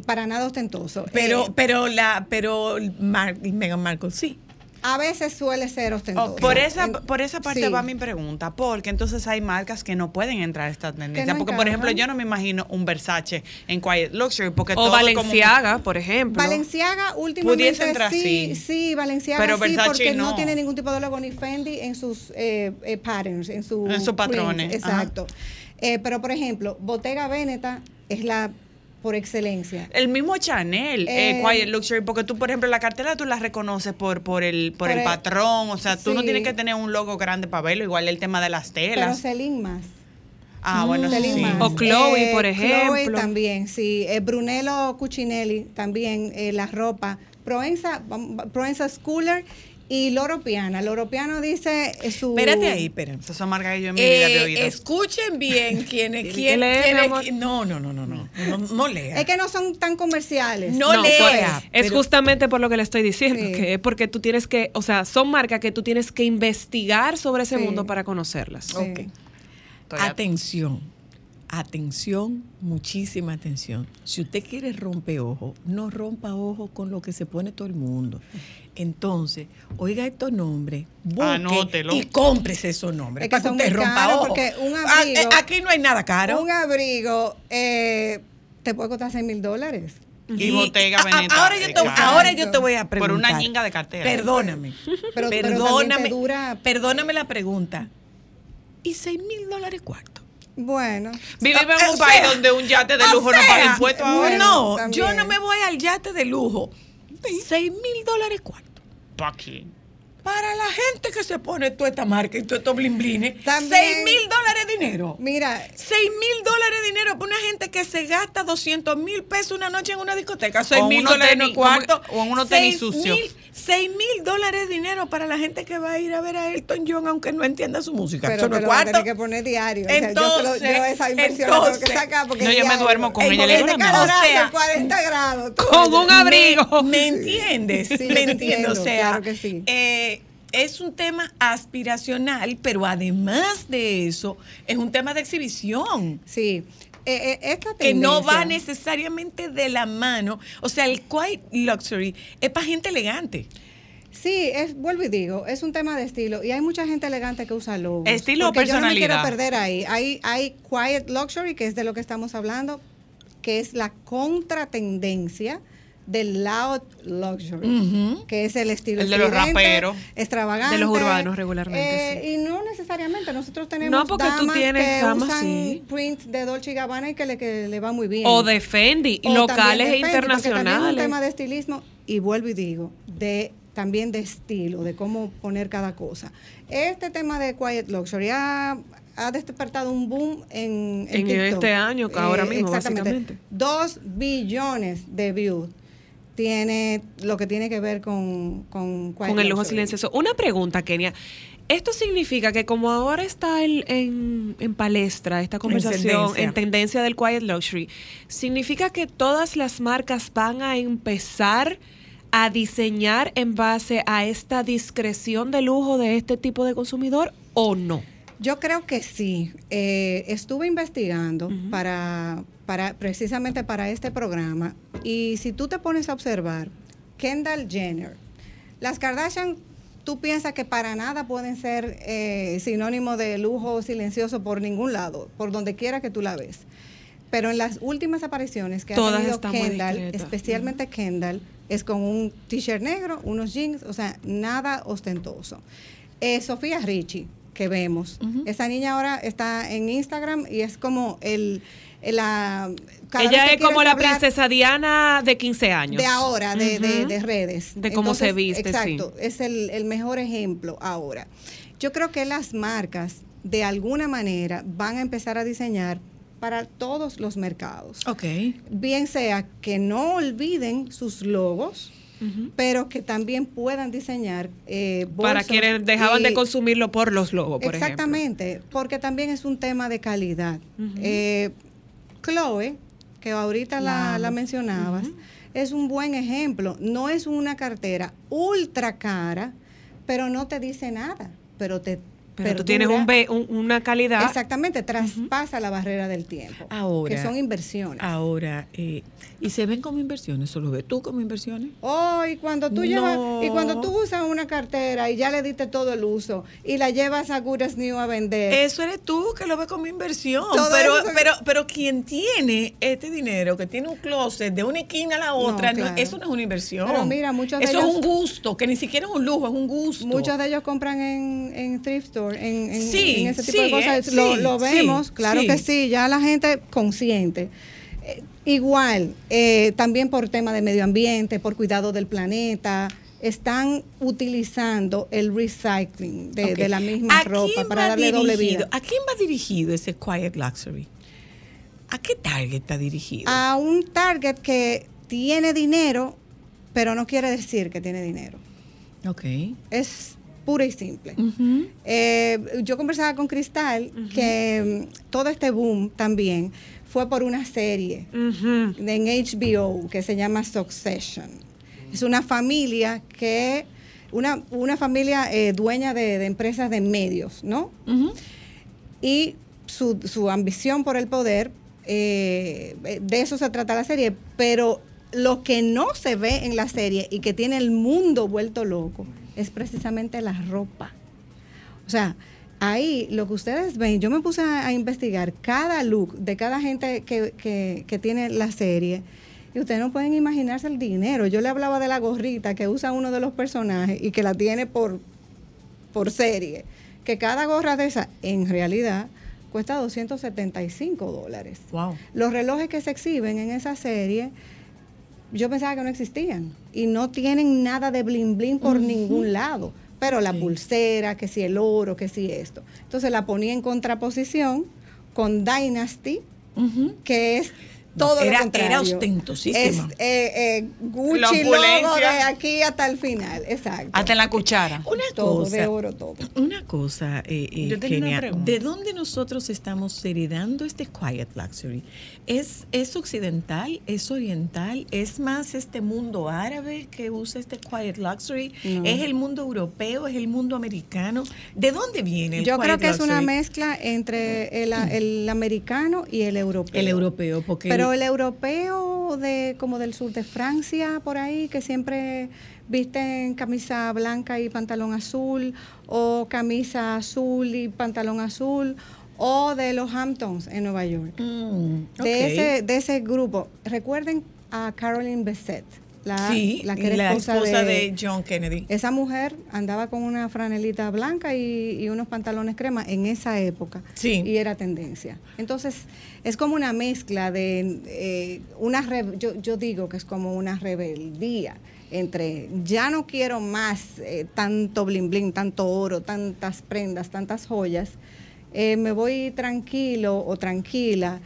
Speaker 9: Para nada ostentoso.
Speaker 5: Pero,
Speaker 9: Eh,
Speaker 5: pero la, pero Mar- Meghan Markle sí.
Speaker 9: A veces suele ser ostentoso.
Speaker 2: Oh, por esa,
Speaker 9: En-
Speaker 2: por esa parte
Speaker 9: sí.
Speaker 2: va mi pregunta, porque entonces hay marcas que no pueden entrar a esta tendencia.
Speaker 9: no
Speaker 2: porque, por ejemplo, yo no me imagino un Versace en Quiet Luxury, porque
Speaker 1: O
Speaker 2: todo es como-
Speaker 1: Valenciaga, por ejemplo.
Speaker 9: Valenciaga últimamente
Speaker 2: Pudiese entrar,
Speaker 9: sí,
Speaker 2: sí.
Speaker 9: sí, Valenciaga
Speaker 2: Pero
Speaker 9: sí,
Speaker 2: Versace
Speaker 9: porque no.
Speaker 2: no.
Speaker 9: tiene ningún tipo de logo ni Fendi en sus eh, eh, patterns, en, su
Speaker 2: En sus patrones,
Speaker 9: print. Exacto. Eh, pero por ejemplo, Bottega Veneta es la por excelencia.
Speaker 2: El mismo Chanel, eh,
Speaker 9: Eh,
Speaker 2: Quiet Luxury, porque tú, por ejemplo, la cartera tú la reconoces por, por, el, por,
Speaker 9: Por
Speaker 2: el
Speaker 9: el-
Speaker 2: patrón, o sea, tú no tienes que tener un logo grande para verlo, igual el tema de las
Speaker 9: Pero
Speaker 2: telas.
Speaker 9: Celine más.
Speaker 2: ah, bueno,
Speaker 9: Celine
Speaker 2: sí.
Speaker 9: más.
Speaker 1: O Chloe, por
Speaker 9: Chloe
Speaker 1: ejemplo.
Speaker 9: también, sí. Eh, Brunello Cucinelli también, eh, la ropa. Proenza, Proenza Schooler y Loro Piana. Loro Piana dice eh, su...
Speaker 5: Espérate ahí,
Speaker 2: son marcas que yo en mi vida oído.
Speaker 5: escuchen bien quienes quién, no, no, no, no, no, no, no lea.
Speaker 9: Es que no son tan comerciales.
Speaker 5: No
Speaker 1: No,
Speaker 5: lea.
Speaker 1: pues, es
Speaker 5: pero-
Speaker 1: justamente por lo que le estoy diciendo,
Speaker 9: Sí.
Speaker 1: que es porque tú tienes que, o sea, son marcas que tú tienes que investigar sobre ese
Speaker 9: Sí.
Speaker 1: mundo para conocerlas.
Speaker 9: Sí.
Speaker 5: Ok.
Speaker 2: Estoy a-
Speaker 5: Atención, atención, muchísima atención. Si usted quiere romper ojo, no rompa ojo con lo que se pone todo el mundo. Entonces, oiga estos nombres, busque
Speaker 2: Anótelo.
Speaker 5: y cómprese esos nombres
Speaker 9: Es que
Speaker 5: para que usted rompa ojo.
Speaker 9: porque un
Speaker 5: Ah, eh,
Speaker 9: abrigo-
Speaker 5: aquí no hay nada caro.
Speaker 9: Un abrigo eh, te puede costar 6 mil dólares.
Speaker 2: Y Bottega
Speaker 5: a- a-
Speaker 2: Veneta,
Speaker 5: Ahora yo, te,
Speaker 2: claro.
Speaker 5: ahora yo te voy a
Speaker 2: Por
Speaker 5: preguntar.
Speaker 2: una ñinga de cartera.
Speaker 5: Perdóname.
Speaker 9: Pero- pero
Speaker 5: perdóname.
Speaker 9: dura-
Speaker 5: Perdóname la pregunta. ¿Y 6 mil dólares cuarto?
Speaker 9: Bueno.
Speaker 2: Vivimos en un
Speaker 5: sea,
Speaker 2: país donde un yate de lujo no paga impuestos ahora.
Speaker 5: No,
Speaker 9: También.
Speaker 5: yo no me voy al yate de lujo. 6 mil dólares cuarto.
Speaker 2: ¿Pa' qué?
Speaker 5: Para la gente que se pone toda esta marca y todos estos blimblines,
Speaker 9: También-
Speaker 5: 6 mil dólares dinero.
Speaker 9: Mira,
Speaker 5: 6 mil dólares dinero para una gente que se gasta 200 mil pesos una noche en una discoteca. 6
Speaker 2: O
Speaker 5: mil dólares en el cuarto.
Speaker 2: o en unos tenis
Speaker 5: Seis
Speaker 2: sucios.
Speaker 5: mil- 6 mil dólares dinero para la gente que va a ir a ver a Elton John aunque no entienda su música.
Speaker 9: pero
Speaker 5: Eso
Speaker 9: te
Speaker 5: no es cuarto.
Speaker 9: tener que poner diario. O sea, yo, lo-
Speaker 5: Entonces,
Speaker 9: yo esa inversión la tengo que
Speaker 5: entonces,
Speaker 9: sacar porque
Speaker 2: No, yo me
Speaker 9: diario.
Speaker 2: duermo con ella. le digo,
Speaker 5: de
Speaker 2: "Mi
Speaker 5: cada
Speaker 2: amor".
Speaker 5: o sea,
Speaker 9: de 40 grados.
Speaker 1: Con un abrigo.
Speaker 5: ¿Me, me entiendes?
Speaker 9: Sí,
Speaker 5: ¿Me
Speaker 9: te
Speaker 5: entiendes?
Speaker 9: entiendo,
Speaker 5: O sea,
Speaker 9: claro que sí.
Speaker 5: eh, es un tema aspiracional, pero además de eso, es un tema de exhibición.
Speaker 9: Sí. Eh, eh, esta
Speaker 5: Que no va necesariamente de la mano. O sea, el quiet luxury es para gente elegante.
Speaker 9: Sí, es, vuelvo y digo, es un tema de estilo y hay mucha gente elegante que usa logos.
Speaker 2: ¿Estilo o
Speaker 9: Porque Yo no me
Speaker 2: personalidad?
Speaker 9: quiero perder ahí. Hay, hay quiet luxury, que es de lo que estamos hablando, que es la contratendencia del loud luxury, que es el estilo
Speaker 2: El de los raperos.
Speaker 9: extravagante.
Speaker 1: De los urbanos regularmente,
Speaker 9: Eh, Y no necesariamente, nosotros tenemos
Speaker 1: No, porque tú tienes
Speaker 9: que
Speaker 1: damas,
Speaker 9: usan
Speaker 1: sí.
Speaker 9: print de Dolce y Gabbana y que le, que le va muy bien.
Speaker 1: O de Fendi,
Speaker 9: O
Speaker 1: locales e
Speaker 9: de Fendi, porque También es un
Speaker 1: internacionales.
Speaker 9: tema de estilismo y vuelvo y digo, de también de estilo, de cómo poner cada cosa. Este tema de Quiet Luxury ha, ha despertado un boom en,
Speaker 1: En
Speaker 9: TikTok. Eh,
Speaker 1: este año, que ahora mismo,
Speaker 9: exactamente.
Speaker 1: básicamente.
Speaker 9: Dos billones de views tiene lo que tiene que ver con, con,
Speaker 1: el lujo silencioso. Una pregunta, Kenia. ¿Esto significa que como ahora está el- en, en palestra esta conversación,
Speaker 5: tendencia.
Speaker 1: en tendencia del quiet luxury, significa que todas las marcas van a empezar a diseñar en base a esta discreción de lujo de este tipo de consumidor o no?
Speaker 9: Yo creo que sí. Eh, estuve investigando para, para precisamente para este programa. Y si tú te pones a observar, Kendall Jenner, las Kardashian, tú piensas que para nada pueden ser eh, sinónimo de lujo silencioso por ningún lado, por donde quiera que tú la ves. Pero en las últimas apariciones que
Speaker 1: Todas
Speaker 9: ha tenido Kendall, especialmente Kendall, es con un t-shirt negro, unos jeans, o sea, nada ostentoso. Eh, Sofía Richie, que vemos, esa niña ahora está en Instagram y es como el... la, cada
Speaker 1: Ella es como la princesa Diana de 15 años.
Speaker 9: De ahora, de, de- redes.
Speaker 1: De cómo se viste, sí.
Speaker 9: Exacto, es el, el mejor ejemplo ahora. Yo creo que las marcas, de alguna manera, van a empezar a diseñar para todos los mercados.
Speaker 5: Ok.
Speaker 9: Bien sea que no olviden sus logos, pero que también puedan diseñar eh,
Speaker 1: Para quienes dejaban de consumirlo por los logos, por ejemplo.
Speaker 9: Exactamente, porque también es un tema de calidad. Eh, Chloe, que ahorita la, la mencionabas, es un buen ejemplo. No es una cartera ultra cara, pero no te dice nada, pero te
Speaker 1: Pero tú tienes un un- una calidad.
Speaker 9: Exactamente, traspasa la barrera del tiempo.
Speaker 5: Ahora.
Speaker 9: Que son inversiones.
Speaker 5: Ahora, eh, ¿y se ven como inversiones? ¿O lo ves tú como inversiones?
Speaker 9: Oh, y cuando tú llevas, y cuando tú usas una cartera y ya le diste todo el uso y la llevas a Good as New a vender.
Speaker 5: Eso eres tú que lo ves como inversión.
Speaker 9: Todo
Speaker 5: Pero,
Speaker 9: eso-
Speaker 5: pero, pero quien tiene este dinero, que tiene un closet de una esquina a la otra, no,
Speaker 9: claro.
Speaker 5: eso no es una inversión.
Speaker 9: Pero mira, muchos de
Speaker 5: Eso
Speaker 9: ellos-
Speaker 5: es un gusto, que ni siquiera es un lujo, es un gusto.
Speaker 9: Muchos de ellos compran en, en thrift store, en, en-
Speaker 5: Sí,
Speaker 9: en ese tipo
Speaker 5: sí,
Speaker 9: de cosas.
Speaker 5: eh,
Speaker 9: lo,
Speaker 5: sí,
Speaker 9: lo
Speaker 5: sí,
Speaker 9: vemos, claro que sí, ya la gente consciente. Eh, igual, eh, también por tema de medio ambiente, por cuidado del planeta, están utilizando el recycling de, la misma
Speaker 5: ¿A
Speaker 9: ropa para darle doble vida.
Speaker 5: ¿A quién va dirigido ese Quiet Luxury? ¿A qué target está dirigido?
Speaker 9: A un target que tiene dinero, pero no quiere decir que tiene dinero.
Speaker 5: Ok.
Speaker 9: Es pura y simple. Eh, yo conversaba con Cristal que mm, todo este boom también fue por una serie de- en HBO que se llama Succession. Es una familia que, una, una familia eh, dueña de, de empresas de medios, ¿no? Y su, su ambición por el poder, eh, de eso se trata la serie, pero lo que no se ve en la serie y que tiene el mundo vuelto loco es precisamente la ropa. O sea, ahí lo que ustedes ven, yo me puse a, a investigar cada look de cada gente que, que- que tiene la serie. Y ustedes no pueden imaginarse el dinero. Yo le hablaba de la gorrita que usa uno de los personajes y que la tiene por, por serie. Que cada gorra de esa, en realidad, cuesta 275 dólares.
Speaker 5: Wow.
Speaker 9: Los relojes que se exhiben en esa serie, yo pensaba que no existían. Y no tienen nada de bling bling por ningún lado. Pero la pulsera, que si el oro, que si esto. Entonces la ponía en contraposición con Dynasty, que es todo
Speaker 5: era-
Speaker 9: lo contrario.
Speaker 5: era ostentosísima.
Speaker 9: Es eh, eh, Gucci logo de aquí hasta el final. Exacto.
Speaker 2: Hasta en la cuchara.
Speaker 5: Una
Speaker 9: todo
Speaker 5: cosa.
Speaker 9: de oro, todo.
Speaker 5: Una cosa, eh, eh,
Speaker 2: Yo tenía una
Speaker 5: Kenia,
Speaker 2: pregunta.
Speaker 5: ¿de dónde nosotros estamos heredando este quiet luxury? ¿Es, ¿Es occidental? ¿Es oriental? ¿Es más este mundo árabe que usa este quiet luxury?
Speaker 9: No.
Speaker 5: ¿Es el mundo europeo? ¿Es el mundo americano? ¿De dónde viene el
Speaker 9: Yo creo que es una mezcla entre el, el americano y el europeo.
Speaker 5: El europeo, porque
Speaker 9: Pero
Speaker 5: el-
Speaker 9: el europeo de como del sur de Francia, por ahí, que siempre visten camisa blanca y pantalón azul, o camisa azul y pantalón azul, o de los Hamptons en Nueva York.
Speaker 5: Mm.
Speaker 9: De, ese, de ese grupo. Recuerden a Caroline Bessette, la,
Speaker 5: sí,
Speaker 9: la que era esposa,
Speaker 5: de, John Kennedy.
Speaker 9: esa mujer andaba con una franelita blanca y, y unos pantalones crema en esa época.
Speaker 5: Sí.
Speaker 9: Y era tendencia. Entonces, es como una mezcla de eh, una yo, yo digo que es como una rebeldía entre ya no quiero más eh, tanto bling bling, tanto oro, tantas prendas, tantas joyas. eh, me voy tranquilo o tranquila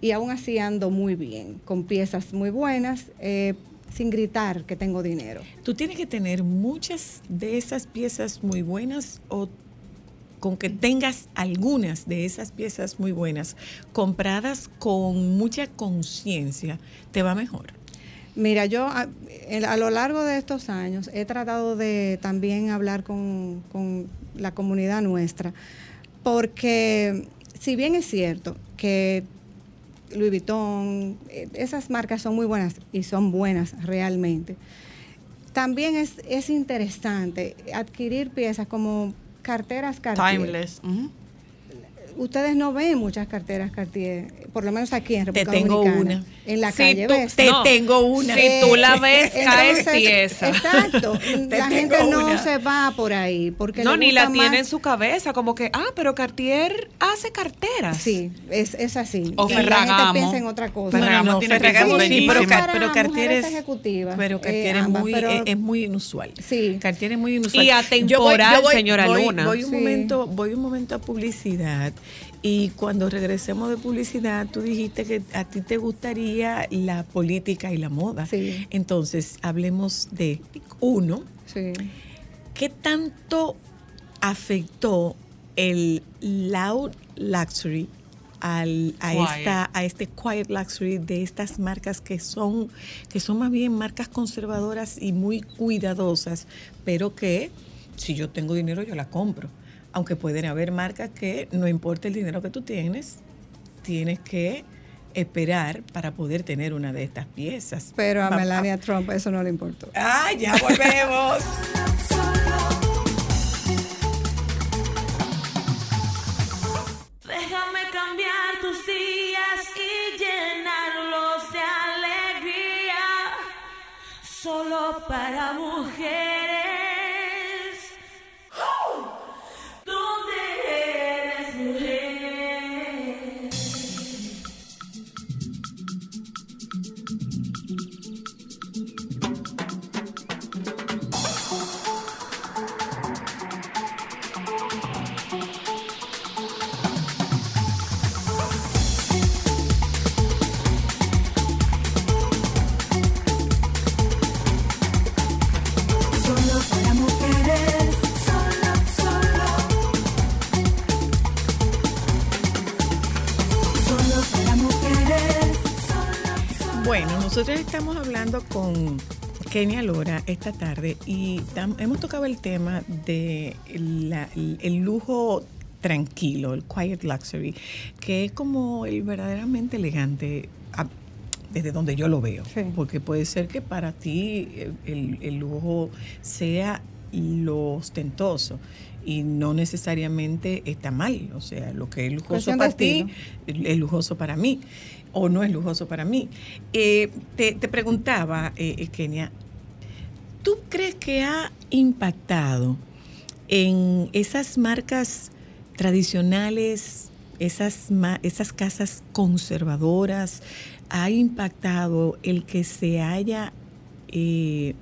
Speaker 9: y aún así ando muy bien, con piezas muy buenas, eh, sin gritar que tengo dinero.
Speaker 5: Tú tienes que tener muchas de esas piezas muy buenas o con que tengas algunas de esas piezas muy buenas compradas con mucha conciencia, te va mejor.
Speaker 9: Mira, yo a, lo largo de estos años he tratado de también hablar con, con la comunidad nuestra, porque si bien es cierto que Louis Vuitton, eh, esas marcas son muy buenas y son buenas realmente, también es, es interesante adquirir piezas como carteras Cartier.
Speaker 2: Timeless.
Speaker 9: Ustedes no ven muchas carteras Cartier, por lo menos aquí en
Speaker 5: Te
Speaker 9: República
Speaker 5: tengo
Speaker 9: Dominicana.
Speaker 5: una.
Speaker 9: En la
Speaker 1: Si
Speaker 9: calle,
Speaker 1: tú-
Speaker 9: ¿ves?
Speaker 5: Te
Speaker 1: No.
Speaker 5: tengo una.
Speaker 1: Si tú la ves, caes pieza.
Speaker 9: Exacto.
Speaker 5: Te
Speaker 9: la gente
Speaker 5: tengo
Speaker 9: no
Speaker 5: una.
Speaker 9: se va por ahí porque
Speaker 1: No, ni la tiene en su cabeza, como que, ah, pero Cartier hace carteras.
Speaker 9: Sí, es, es así.
Speaker 2: O
Speaker 9: Y la gente
Speaker 2: Ferragamo.
Speaker 9: piensa en otra cosa.
Speaker 2: Ferragamo tiene
Speaker 5: Ferragamo sí, pero, pero Cartier es
Speaker 9: ejecutivas,
Speaker 5: pero
Speaker 9: eh,
Speaker 5: Cartier es
Speaker 9: ambas,
Speaker 5: muy
Speaker 9: pero-
Speaker 5: es, es muy inusual.
Speaker 9: Sí.
Speaker 5: Cartier es muy inusual.
Speaker 1: Y
Speaker 5: Yo voy-
Speaker 1: atemporal,
Speaker 5: yo voy-
Speaker 1: señora
Speaker 5: voy-
Speaker 1: Luna.
Speaker 5: Voy un
Speaker 9: Sí.
Speaker 5: momento, voy un momento a publicidad y cuando regresemos de publicidad tú dijiste que a ti te gustaría la política y la moda.
Speaker 9: Sí.
Speaker 5: Entonces, hablemos de uno,
Speaker 9: Sí.
Speaker 5: ¿qué tanto afectó el loud luxury al, a,
Speaker 2: Quiet.
Speaker 5: esta, a este quiet luxury de estas marcas que son, que son más bien marcas conservadoras y muy cuidadosas, pero que si yo tengo dinero yo la compro. Aunque pueden haber marcas que no importa el dinero que tú tienes, tienes que esperar para poder tener una de estas piezas.
Speaker 9: Pero a Melania Trump eso no le importó.
Speaker 5: Ah, ya volvemos.
Speaker 8: Déjame cambiar tus días y llenarlos de alegría. Solo para mujeres.
Speaker 5: Nosotros estamos hablando con Kenia Lora esta tarde y hemos tocado el tema de la- el lujo tranquilo, el quiet luxury, que es como el verdaderamente elegante desde donde yo lo veo,
Speaker 9: Sí.
Speaker 5: porque puede ser que para ti el, el lujo sea lo ostentoso y no necesariamente está mal, o sea, lo que es lujoso para ti es lujoso para mí o no es lujoso para mí. Eh, te, te preguntaba, eh, Kenia, ¿tú crees que ha impactado en esas marcas tradicionales, esas, esas casas conservadoras, ha impactado el que se haya, eh,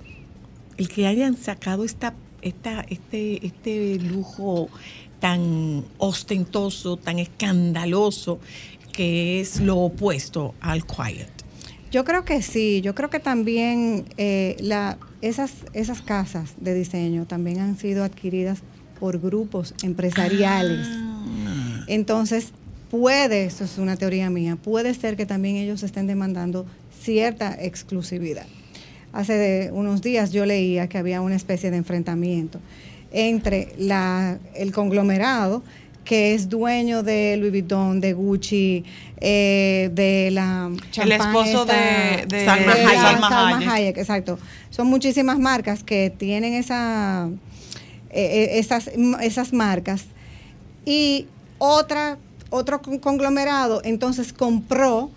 Speaker 5: el que hayan sacado esta, esta, este, este lujo tan ostentoso, tan escandaloso, que es lo opuesto al quiet?
Speaker 9: Yo creo que sí, yo creo que también eh, la, esas, esas casas de diseño también han sido adquiridas por grupos empresariales.
Speaker 5: Ah.
Speaker 9: Entonces, puede, eso es una teoría mía, puede ser que también ellos estén demandando cierta exclusividad. Hace de unos días yo leía que había una especie de enfrentamiento entre la, el conglomerado que es dueño de Louis Vuitton, de Gucci, eh, de la champán
Speaker 2: esposo
Speaker 9: esta-
Speaker 2: de- de
Speaker 5: Salma Hayek.
Speaker 2: Salma
Speaker 9: Salma
Speaker 2: Hayek.
Speaker 9: Exacto. Son muchísimas marcas que tienen esa, eh, eh, esas, esas marcas y otra, otro con- conglomerado entonces compró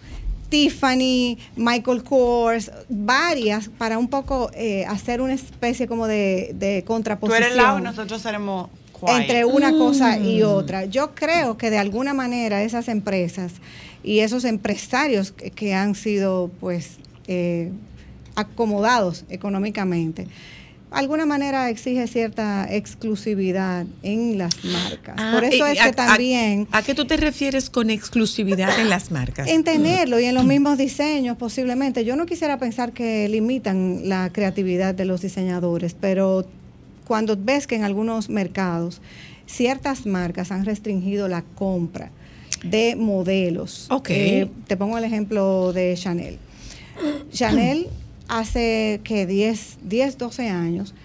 Speaker 9: Tiffany, Michael Kors, varias para un poco eh, hacer una especie como de, de
Speaker 2: Tú
Speaker 9: contraposición
Speaker 2: eres lado y nosotros seremos quiet.
Speaker 9: entre una cosa y otra. Yo creo que de alguna manera esas empresas y esos empresarios que, que han sido pues eh, acomodados económicamente, alguna manera exige cierta exclusividad en las marcas.
Speaker 5: Ah,
Speaker 9: Por eso
Speaker 5: y
Speaker 9: es
Speaker 5: a-
Speaker 9: que
Speaker 5: a-
Speaker 9: también
Speaker 5: ¿A, qué tú te refieres con exclusividad en las marcas?
Speaker 9: en tenerlo y en los mismos diseños posiblemente. Yo no quisiera pensar que limitan la creatividad de los diseñadores, pero cuando ves que en algunos mercados ciertas marcas han restringido la compra de modelos.
Speaker 5: Ok.
Speaker 9: Eh, te pongo el ejemplo de Chanel. Chanel hace que 10, 10, 12 años,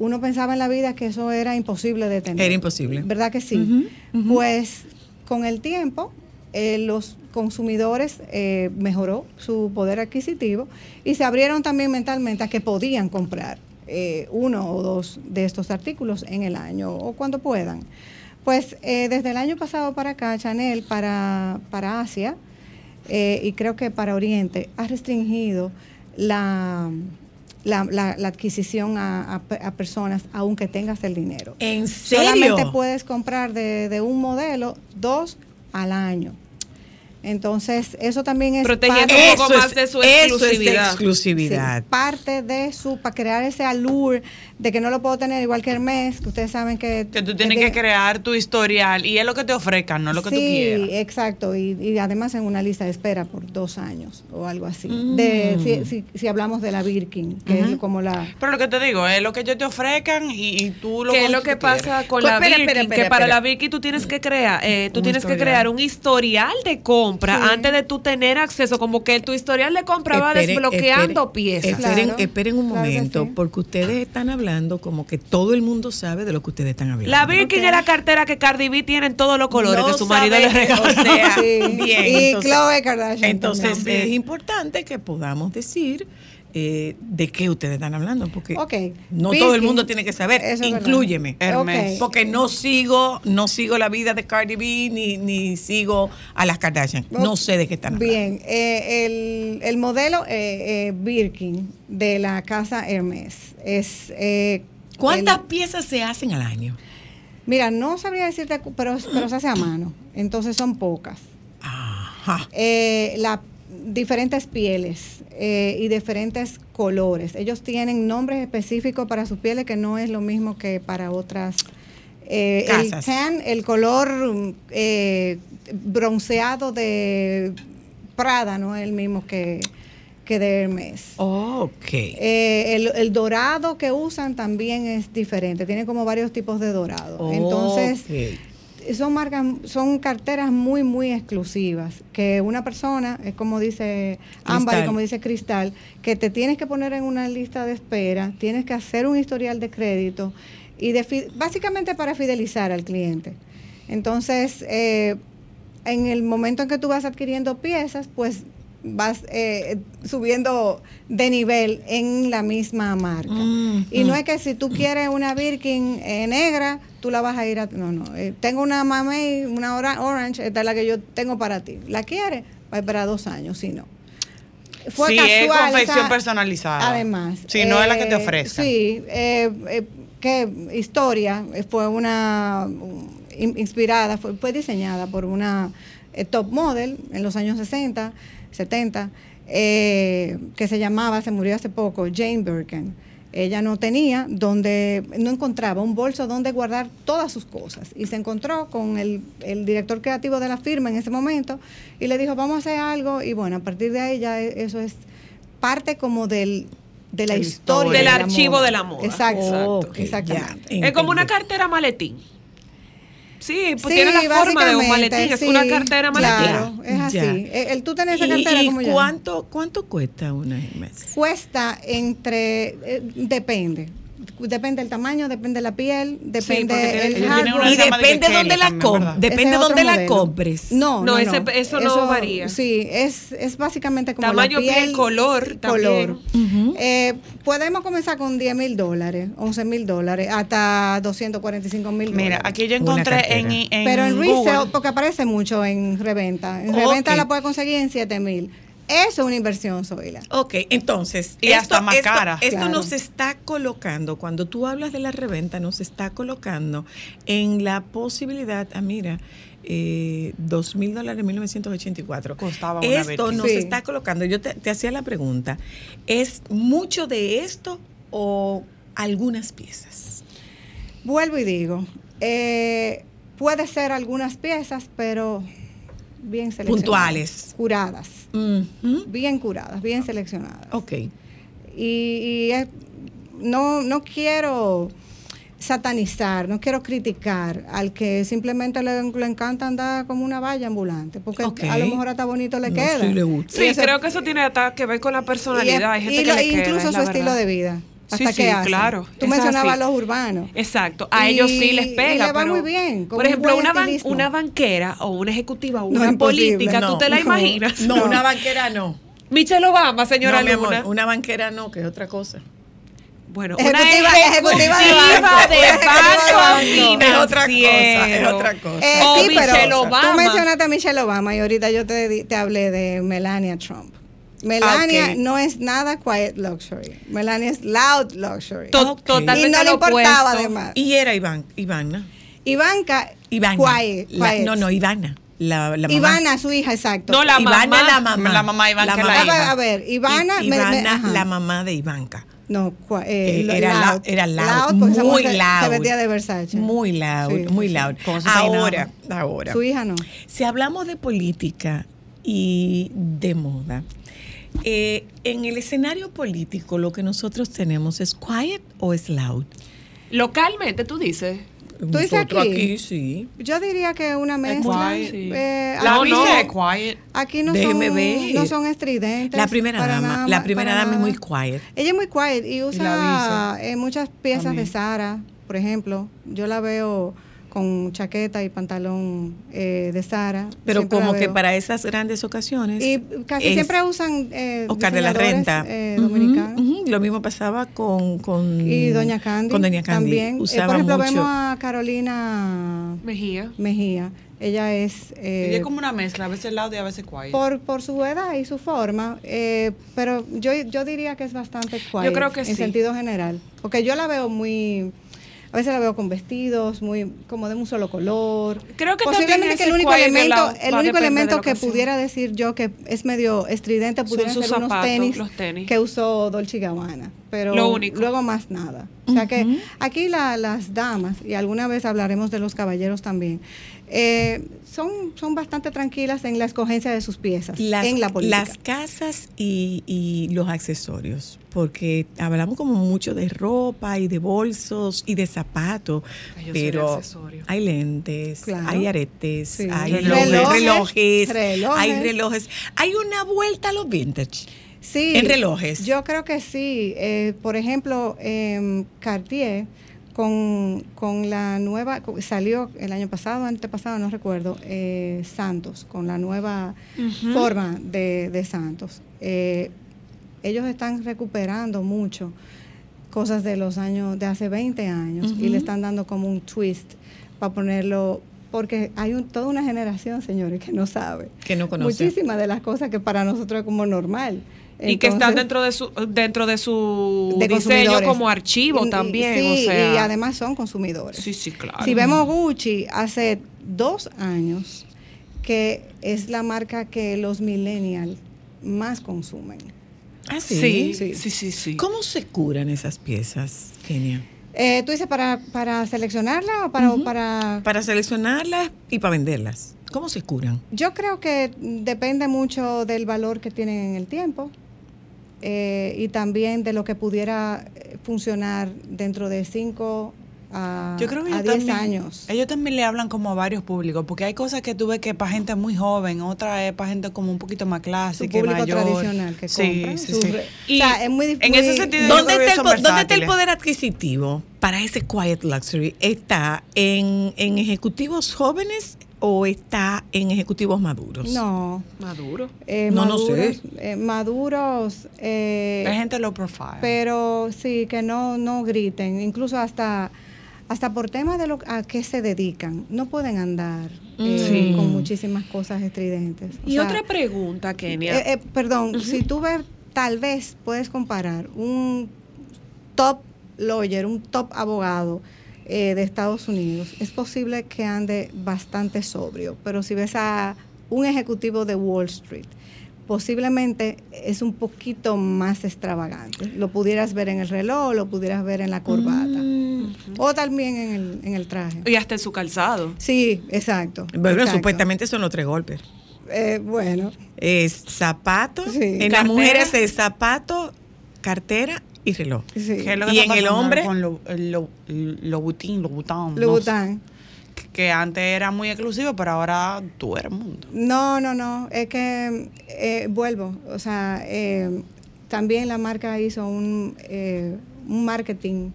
Speaker 9: uno pensaba en la vida que eso era imposible de tener.
Speaker 5: Era imposible.
Speaker 9: ¿Verdad que sí? Pues con el tiempo, eh, los consumidores eh, mejoró su poder adquisitivo y se abrieron también mentalmente a que podían comprar eh, uno o dos de estos artículos en el año o cuando puedan. Pues desde el año pasado para acá, Chanel para, para Asia y creo que para Oriente ha restringido la, la, la- la adquisición a, a pe- a personas aunque tengas el dinero.
Speaker 5: ¿En serio?
Speaker 9: Solamente puedes comprar de, de un modelo dos al año. Entonces, eso también es
Speaker 1: Protegiendo
Speaker 9: parte,
Speaker 1: un poco más de su
Speaker 5: es
Speaker 1: exclusividad.
Speaker 5: exclusividad.
Speaker 9: sí, parte de su, para crear ese allure de que no lo puedo tener igual que Hermes, que ustedes saben que...
Speaker 2: Que tú tienes que crear tu historial y es lo que te ofrezcan, no lo que tú
Speaker 9: sí,
Speaker 2: quieras.
Speaker 9: exacto, y, y además en una lista de espera por dos años o algo así.
Speaker 5: Mm.
Speaker 9: De, si, si- si hablamos de la Birkin, que es como la...
Speaker 2: Pero lo que te digo es lo que ellos te ofrezcan y, y tú lo
Speaker 1: ¿Qué es lo que
Speaker 2: tú quieras.
Speaker 1: pasa con
Speaker 5: Pues,
Speaker 1: la
Speaker 5: espera,
Speaker 1: Birkin?
Speaker 5: espera, espera,
Speaker 1: que para la Birkin tú tienes que crear, eh, tú
Speaker 2: Un
Speaker 1: tienes que
Speaker 2: historial.
Speaker 1: crear un historial de compra compra
Speaker 9: Sí.
Speaker 1: antes de tú tener acceso, como que tu historial de compra va desbloqueando
Speaker 5: esperen,
Speaker 1: piezas.
Speaker 5: Esperen,
Speaker 9: Claro,
Speaker 5: esperen un
Speaker 9: claro
Speaker 5: momento,
Speaker 9: sí.
Speaker 5: porque ustedes están hablando como que todo el mundo sabe de lo que ustedes están hablando.
Speaker 1: La Birkin
Speaker 9: Ok.
Speaker 1: es la cartera que Cardi B tiene en todos los colores
Speaker 5: No
Speaker 1: que su marido
Speaker 5: sabe,
Speaker 1: le regaló.
Speaker 5: O sea,
Speaker 9: Sí.
Speaker 5: bien.
Speaker 9: Y
Speaker 5: entonces-
Speaker 9: Khloe Kardashian
Speaker 5: Entonces
Speaker 9: también.
Speaker 5: es importante que podamos decir eh, de qué ustedes están hablando, porque no todo el mundo tiene que saber.
Speaker 9: eso es verdad.
Speaker 5: Inclúyeme.
Speaker 2: Hermes.
Speaker 9: Ok.
Speaker 5: Porque no sigo, no sigo la vida de Cardi B ni, ni sigo a las Kardashian. No sé de qué están hablando.
Speaker 9: Bien, eh, el, el modelo eh, Birkin de la casa Hermes es...
Speaker 5: ¿Cuántas
Speaker 9: el-
Speaker 5: piezas se hacen al año?
Speaker 9: mira, no sabría decirte, pero, pero se hace a mano, entonces son pocas.
Speaker 5: Ajá.
Speaker 9: La, diferentes pieles eh, y diferentes colores. Ellos tienen nombres específicos para sus pieles que no es lo mismo que para otras. Eh, el tan, el color eh, bronceado de Prada no es el mismo que, que de Hermes.
Speaker 5: Ok.
Speaker 9: Eh, el, el dorado que usan también es diferente, tiene como varios tipos de dorado. Entonces. Son marcas, son carteras muy, muy exclusivas, que una persona, es como dice Ámbar y como dice Cristal, que te tienes que poner en una lista de espera, tienes que hacer un historial de crédito, y de básicamente para fidelizar al cliente. Entonces, eh, en el momento en que tú vas adquiriendo piezas, pues vas eh, subiendo de nivel en la misma marca.
Speaker 5: Mm,
Speaker 9: Y no es que si tú quieres una Birkin eh, negra, tú la vas a ir a... No, no. eh, tengo una Mamey, una ora- Orange, esta es la que yo tengo para ti. ¿La quieres? Va a esperar dos años, si no.
Speaker 2: Sí, es confección
Speaker 9: esa-
Speaker 2: personalizada.
Speaker 9: Además.
Speaker 2: Sí, no es la que te
Speaker 9: eh,
Speaker 2: ofrezcan.
Speaker 9: Sí, que historia fue una in- inspirada, fue, fue diseñada por una top model en los años 60, 70, eh, que se llamaba, se murió hace poco, Jane Birkin. Ella no tenía donde, no encontraba un bolso donde guardar todas sus cosas. Y se encontró con el, el director creativo de la firma en ese momento y le dijo, vamos a hacer algo. Y bueno, a partir de ahí ya e- eso es parte como del, de la historia.
Speaker 1: Del
Speaker 9: de
Speaker 1: archivo de la moda.
Speaker 9: Exacto. Exactamente.
Speaker 5: ya.
Speaker 1: Es como una cartera maletín. Sí, pues
Speaker 9: Sí,
Speaker 1: tiene la forma de un maletín, es una cartera maletín.
Speaker 9: Claro, es así. Eh, El, tú tenés esa
Speaker 5: ¿Y,
Speaker 9: cartera
Speaker 5: y
Speaker 9: como yo.
Speaker 5: cuánto, cuánto cuesta una Hermes?
Speaker 9: Cuesta entre, eh, depende. Depende del tamaño, depende de la piel, depende
Speaker 1: porque tiene-
Speaker 9: el
Speaker 2: ellos tienen
Speaker 9: hardware.
Speaker 2: una
Speaker 5: Y
Speaker 2: de
Speaker 5: depende
Speaker 2: que
Speaker 5: dónde la com- depende dónde la compres.
Speaker 9: No,
Speaker 1: No,
Speaker 9: no,
Speaker 1: ese-
Speaker 9: no.
Speaker 1: eso no varía.
Speaker 9: Sí, es, es básicamente como
Speaker 1: Tamaño,
Speaker 9: la piel,
Speaker 1: piel, color
Speaker 9: color.
Speaker 1: también.
Speaker 9: Eh, podemos comenzar con 10 mil dólares, 11 mil dólares, hasta 245 mil dólares.
Speaker 2: Mira, aquí yo encontré en, en
Speaker 9: Pero en
Speaker 2: Google-
Speaker 9: resale, porque aparece mucho en reventa. En reventa la puede conseguir en 7 mil. Eso es una inversión, Zoila.
Speaker 5: Ok, entonces.
Speaker 2: Y hasta más cara.
Speaker 5: Esto
Speaker 9: Claro.
Speaker 5: nos está colocando, cuando tú hablas de la reventa, nos está colocando en la posibilidad, ah, mira, eh, dos mil dólares en 1984.
Speaker 2: Costaba una
Speaker 5: Esto nos
Speaker 9: Sí.
Speaker 5: está colocando, yo te, te hacía la pregunta, ¿es mucho de esto o algunas piezas?
Speaker 9: Vuelvo y digo, eh, puede ser algunas piezas, pero bien seleccionadas.
Speaker 5: Puntuales.
Speaker 9: Curadas. Bien curadas, bien seleccionadas.
Speaker 5: Ok.
Speaker 9: Y, y es- no, no quiero satanizar, no quiero criticar al que simplemente le, le encanta andar como una valla ambulante, porque a lo mejor hasta bonito le
Speaker 5: No,
Speaker 9: queda.
Speaker 5: sí le gusta.
Speaker 1: Sí,
Speaker 9: Y eso-
Speaker 1: creo que eso tiene hasta que ver con la personalidad. Hay
Speaker 9: y,
Speaker 1: gente
Speaker 9: y
Speaker 1: que
Speaker 9: lo-
Speaker 1: le
Speaker 9: incluso su estilo
Speaker 1: verdad.
Speaker 9: de vida.
Speaker 1: Sí,
Speaker 9: Hasta
Speaker 1: sí,
Speaker 9: qué hace.
Speaker 1: claro.
Speaker 9: Tú
Speaker 1: es
Speaker 9: mencionabas
Speaker 1: así.
Speaker 9: los urbanos.
Speaker 1: Exacto, a
Speaker 9: Y-
Speaker 1: ellos sí les
Speaker 9: y
Speaker 1: pega.
Speaker 9: le va
Speaker 1: pero,
Speaker 9: muy bien, con
Speaker 1: Por
Speaker 9: un
Speaker 1: ejemplo,
Speaker 9: buen
Speaker 1: una, ban- una banquera o una ejecutiva o
Speaker 9: No,
Speaker 1: una política,
Speaker 5: no,
Speaker 1: ¿tú te la
Speaker 9: no,
Speaker 1: imaginas?
Speaker 5: No, una banquera no.
Speaker 1: Michelle Obama, señora
Speaker 5: no, mi amor, una banquera no, que es otra cosa.
Speaker 1: Bueno,
Speaker 9: Ejecutiva-
Speaker 1: una
Speaker 9: ejecutiva de
Speaker 1: ejecutiva de banco.
Speaker 5: Es otra cosa, es otra cosa.
Speaker 9: Eh,
Speaker 1: O
Speaker 9: sí, pero
Speaker 1: Michelle Obama.
Speaker 9: tú mencionaste a Michelle Obama y ahorita yo te, di- te hablé de Melania Trump. Melania
Speaker 5: Ah,
Speaker 9: no es nada quiet luxury. Melania es loud luxury.
Speaker 1: To-
Speaker 5: Ok.
Speaker 1: Totalmente
Speaker 9: y no le importaba
Speaker 1: opuesto.
Speaker 9: además.
Speaker 5: Y era Iván, Ivana.
Speaker 9: Ivanka,
Speaker 5: Ivana.
Speaker 9: quiet,
Speaker 5: La-
Speaker 9: quiet.
Speaker 5: no, no, Ivana. La, la mamá.
Speaker 9: Ivana, su hija, exacto.
Speaker 1: No, la
Speaker 5: Ivana
Speaker 1: mamá.
Speaker 5: la mamá.
Speaker 2: La mamá que la
Speaker 9: a, ver,
Speaker 2: hija.
Speaker 9: a ver, Ivana,
Speaker 5: I-
Speaker 9: me- me-
Speaker 5: Ivana, la mamá de Ivanka.
Speaker 9: No, eh,
Speaker 5: Eh, era
Speaker 9: loud.
Speaker 5: loud, era loud,
Speaker 9: porque esa
Speaker 5: muy
Speaker 9: se-
Speaker 5: loud.
Speaker 9: Se vestía de Versace.
Speaker 5: Muy loud,
Speaker 9: Sí,
Speaker 5: muy
Speaker 9: sí.
Speaker 5: loud. Ahora, ahora.
Speaker 9: Su hija no.
Speaker 5: Si hablamos de política y de moda, eh, en el escenario político lo que nosotros tenemos es quiet o es loud.
Speaker 1: Localmente, tú dices.
Speaker 9: ¿Tú dices aquí?
Speaker 5: aquí sí.
Speaker 9: Yo diría que una mezcla.
Speaker 2: quiet.
Speaker 9: Eh,
Speaker 2: La
Speaker 9: no-
Speaker 2: es quiet.
Speaker 9: Aquí no
Speaker 5: Déjeme
Speaker 9: son,
Speaker 5: ver.
Speaker 9: no son estridentes.
Speaker 5: La primera dama,
Speaker 9: nada
Speaker 5: la primera dama es muy quiet.
Speaker 9: Ella es muy quiet y usa eh, muchas piezas
Speaker 2: también.
Speaker 9: de Sara, por ejemplo. Yo la veo con chaqueta y pantalón eh, de Sara.
Speaker 5: Pero como que para esas grandes ocasiones.
Speaker 9: Y casi
Speaker 5: es
Speaker 9: siempre usan eh,
Speaker 5: Oscar de la Renta.
Speaker 9: eh,
Speaker 5: ujú. Lo mismo pasaba con, con
Speaker 9: Y Doña Candy.
Speaker 5: Con Doña Candy.
Speaker 9: También. Eh,
Speaker 5: Usaba
Speaker 9: por ejemplo,
Speaker 5: mucho.
Speaker 9: vemos a Carolina
Speaker 1: Mejía.
Speaker 9: Mejía. Ella es. eh,
Speaker 2: Ella es como una mezcla, a veces loud y a veces quiet.
Speaker 9: por, por su edad y su forma, eh, pero yo, yo diría que es bastante quiet
Speaker 1: Yo creo que
Speaker 9: en
Speaker 1: sí.
Speaker 9: sentido general, porque yo la veo muy, a veces la veo con vestidos, muy como de un solo color.
Speaker 1: Creo que
Speaker 9: Posiblemente
Speaker 1: también
Speaker 9: que el único elemento,
Speaker 1: la-
Speaker 9: el único elemento que
Speaker 1: ocasión.
Speaker 9: pudiera decir yo que es medio estridente pudieran ser unos
Speaker 1: zapatos,
Speaker 9: tenis,
Speaker 1: los tenis.
Speaker 9: que usó Dolce Gabbana, pero
Speaker 1: Lo único.
Speaker 9: luego más nada. O sea que aquí la- las damas y alguna vez hablaremos de los caballeros también. Eh, son, son bastante tranquilas en la escogencia de sus piezas
Speaker 5: las,
Speaker 9: en la política.
Speaker 5: las casas y, y los accesorios, porque hablamos como mucho de ropa y de bolsos y de zapatos,
Speaker 1: Ay, yo soy de
Speaker 5: pero hay lentes,
Speaker 9: Claro.
Speaker 5: hay aretes,
Speaker 9: Sí.
Speaker 5: hay
Speaker 2: Relojes.
Speaker 5: relojes, relojes,
Speaker 9: Relojes.
Speaker 5: hay relojes, hay una vuelta a los vintage.
Speaker 9: Sí.
Speaker 5: En relojes.
Speaker 9: Yo creo que sí. Eh, por ejemplo, em, Cartier con, con la nueva, salió el año pasado, antepasado, no recuerdo, eh, Santos, con la nueva forma de, de Santos. Eh, ellos están recuperando mucho cosas de los años, de hace 20 años, y le están dando como un twist para ponerlo, porque hay un- toda una generación, señores, que no sabe.
Speaker 5: Que no conoce.
Speaker 9: Muchísimas de las cosas que para nosotros es como normal.
Speaker 1: Y que están dentro de su dentro de su
Speaker 9: de
Speaker 1: diseño como archivo
Speaker 9: y-
Speaker 1: también,
Speaker 9: sí,
Speaker 1: o sea.
Speaker 9: y además son consumidores.
Speaker 1: Sí, sí, claro.
Speaker 9: Si vemos Gucci hace dos años, que es la marca que los millennials más consumen.
Speaker 5: Ah,
Speaker 1: sí,
Speaker 9: Sí.
Speaker 1: sí, sí, sí.
Speaker 5: ¿Cómo se curan esas piezas, Kenia?
Speaker 9: Eh, ¿Tú dices para, para seleccionarla o para, para...?
Speaker 5: Para seleccionarlas y para venderlas. ¿Cómo se curan?
Speaker 9: Yo creo que depende mucho del valor que tienen en el tiempo eh, y también de lo que pudiera funcionar dentro de 5 a,
Speaker 2: Yo creo que
Speaker 9: a
Speaker 2: ellos
Speaker 9: 10
Speaker 2: también,
Speaker 9: años.
Speaker 2: ellos también le hablan como a varios públicos, porque hay cosas que tú ves que para gente muy joven, otra es para gente como un poquito más clásica,
Speaker 9: público
Speaker 2: mayor.
Speaker 9: tradicional que
Speaker 2: sí,
Speaker 9: compra.
Speaker 2: sí,
Speaker 9: sus
Speaker 2: sí.
Speaker 9: re-
Speaker 2: Y
Speaker 9: o sea, es muy
Speaker 2: en
Speaker 9: muy-
Speaker 2: ese sentido,
Speaker 9: yo
Speaker 2: yo
Speaker 5: ¿Dónde está, el, dónde está el poder adquisitivo para ese quiet luxury? ¿Está en, en ejecutivos jóvenes o está en ejecutivos maduros?
Speaker 9: No,
Speaker 1: Maduro.
Speaker 9: eh,
Speaker 5: No, no
Speaker 9: maduros,
Speaker 5: sé.
Speaker 9: eh, maduros, eh,
Speaker 2: Hay gente low profile.
Speaker 9: pero sí, que no, no griten, incluso hasta, hasta por tema de lo a qué se dedican, no pueden andar eh,
Speaker 1: Sí.
Speaker 9: con muchísimas cosas estridentes. O
Speaker 1: Y
Speaker 9: sea,
Speaker 1: otra pregunta, Kenia.
Speaker 9: eh, eh, perdón, si tú ves, tal vez puedes comparar un top lawyer, un top abogado eh, de Estados Unidos, es posible que ande bastante sobrio, pero si ves a un ejecutivo de Wall Street, posiblemente es un poquito más extravagante. Lo pudieras ver en el reloj, lo pudieras ver en la corbata, o también en el, en el traje.
Speaker 1: y hasta en su calzado.
Speaker 9: Sí, exacto.
Speaker 5: Bueno,
Speaker 9: exacto.
Speaker 5: supuestamente son los tres golpes.
Speaker 9: Eh, bueno,
Speaker 5: Es zapato,
Speaker 9: Sí.
Speaker 5: en las mujeres es zapato, cartera y reloj.
Speaker 9: sí.
Speaker 2: ¿Qué es lo que
Speaker 5: Y en el hombre-
Speaker 2: con lo, lo, lo butín, lo bután, no sé, que antes era muy exclusivo, pero ahora tú eres mundo.
Speaker 9: No, no, no, es que eh, vuelvo, o sea, eh, también la marca hizo un, eh, un marketing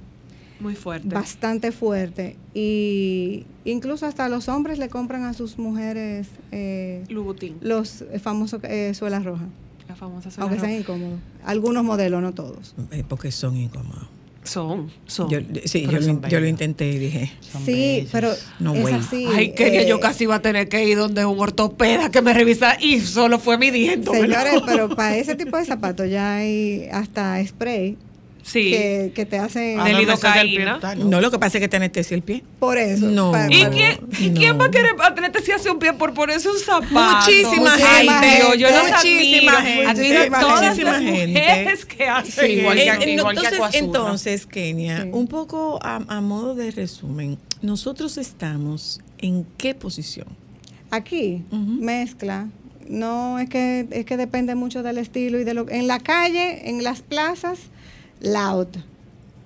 Speaker 1: Muy fuerte.
Speaker 9: bastante fuerte y incluso hasta los hombres le compran a sus mujeres eh,
Speaker 1: Louboutin,
Speaker 9: los famosos eh, suelas rojas,
Speaker 1: la famosa
Speaker 9: aunque
Speaker 1: roja.
Speaker 9: sean incómodos. Algunos modelos, no todos.
Speaker 5: Eh, Porque son incómodos.
Speaker 1: Son, son.
Speaker 5: Yo, sí, yo, lo, yo intenté y dije,
Speaker 9: sí,
Speaker 2: bellos.
Speaker 9: pero
Speaker 5: No,
Speaker 9: es
Speaker 5: güey.
Speaker 9: así.
Speaker 1: Ay,
Speaker 9: eh,
Speaker 1: yo casi iba a tener que ir donde un ortopeda que me revisa y solo fue midiendo.
Speaker 9: Señores, pero para ese tipo de zapatos ya hay hasta spray
Speaker 1: Sí.
Speaker 9: que, que te hacen...
Speaker 1: Lidocaína.
Speaker 5: no, lo que pasa es que te anestesia el pie.
Speaker 9: Por eso.
Speaker 5: No.
Speaker 1: ¿Y
Speaker 9: pa-
Speaker 1: quién, ¿y
Speaker 5: no.
Speaker 1: quién va a querer anestesiarse un pie por ponerse un zapato?
Speaker 5: Muchísima
Speaker 1: Ay,
Speaker 9: gente,
Speaker 1: Dios, yo los
Speaker 5: muchísima
Speaker 1: admiro.
Speaker 5: gente,
Speaker 1: Admiro a todas
Speaker 5: muchísima
Speaker 1: las
Speaker 5: gente.
Speaker 1: mujeres que hacen
Speaker 2: Sí, igual que-
Speaker 5: Eh,
Speaker 2: igual
Speaker 5: entonces, entonces, Kenia,
Speaker 9: Sí.
Speaker 5: un poco a, a modo de resumen, nosotros estamos en qué posición?
Speaker 9: Aquí, mezcla. No, es que, es que depende mucho del estilo y de lo En la calle, en las plazas, loud.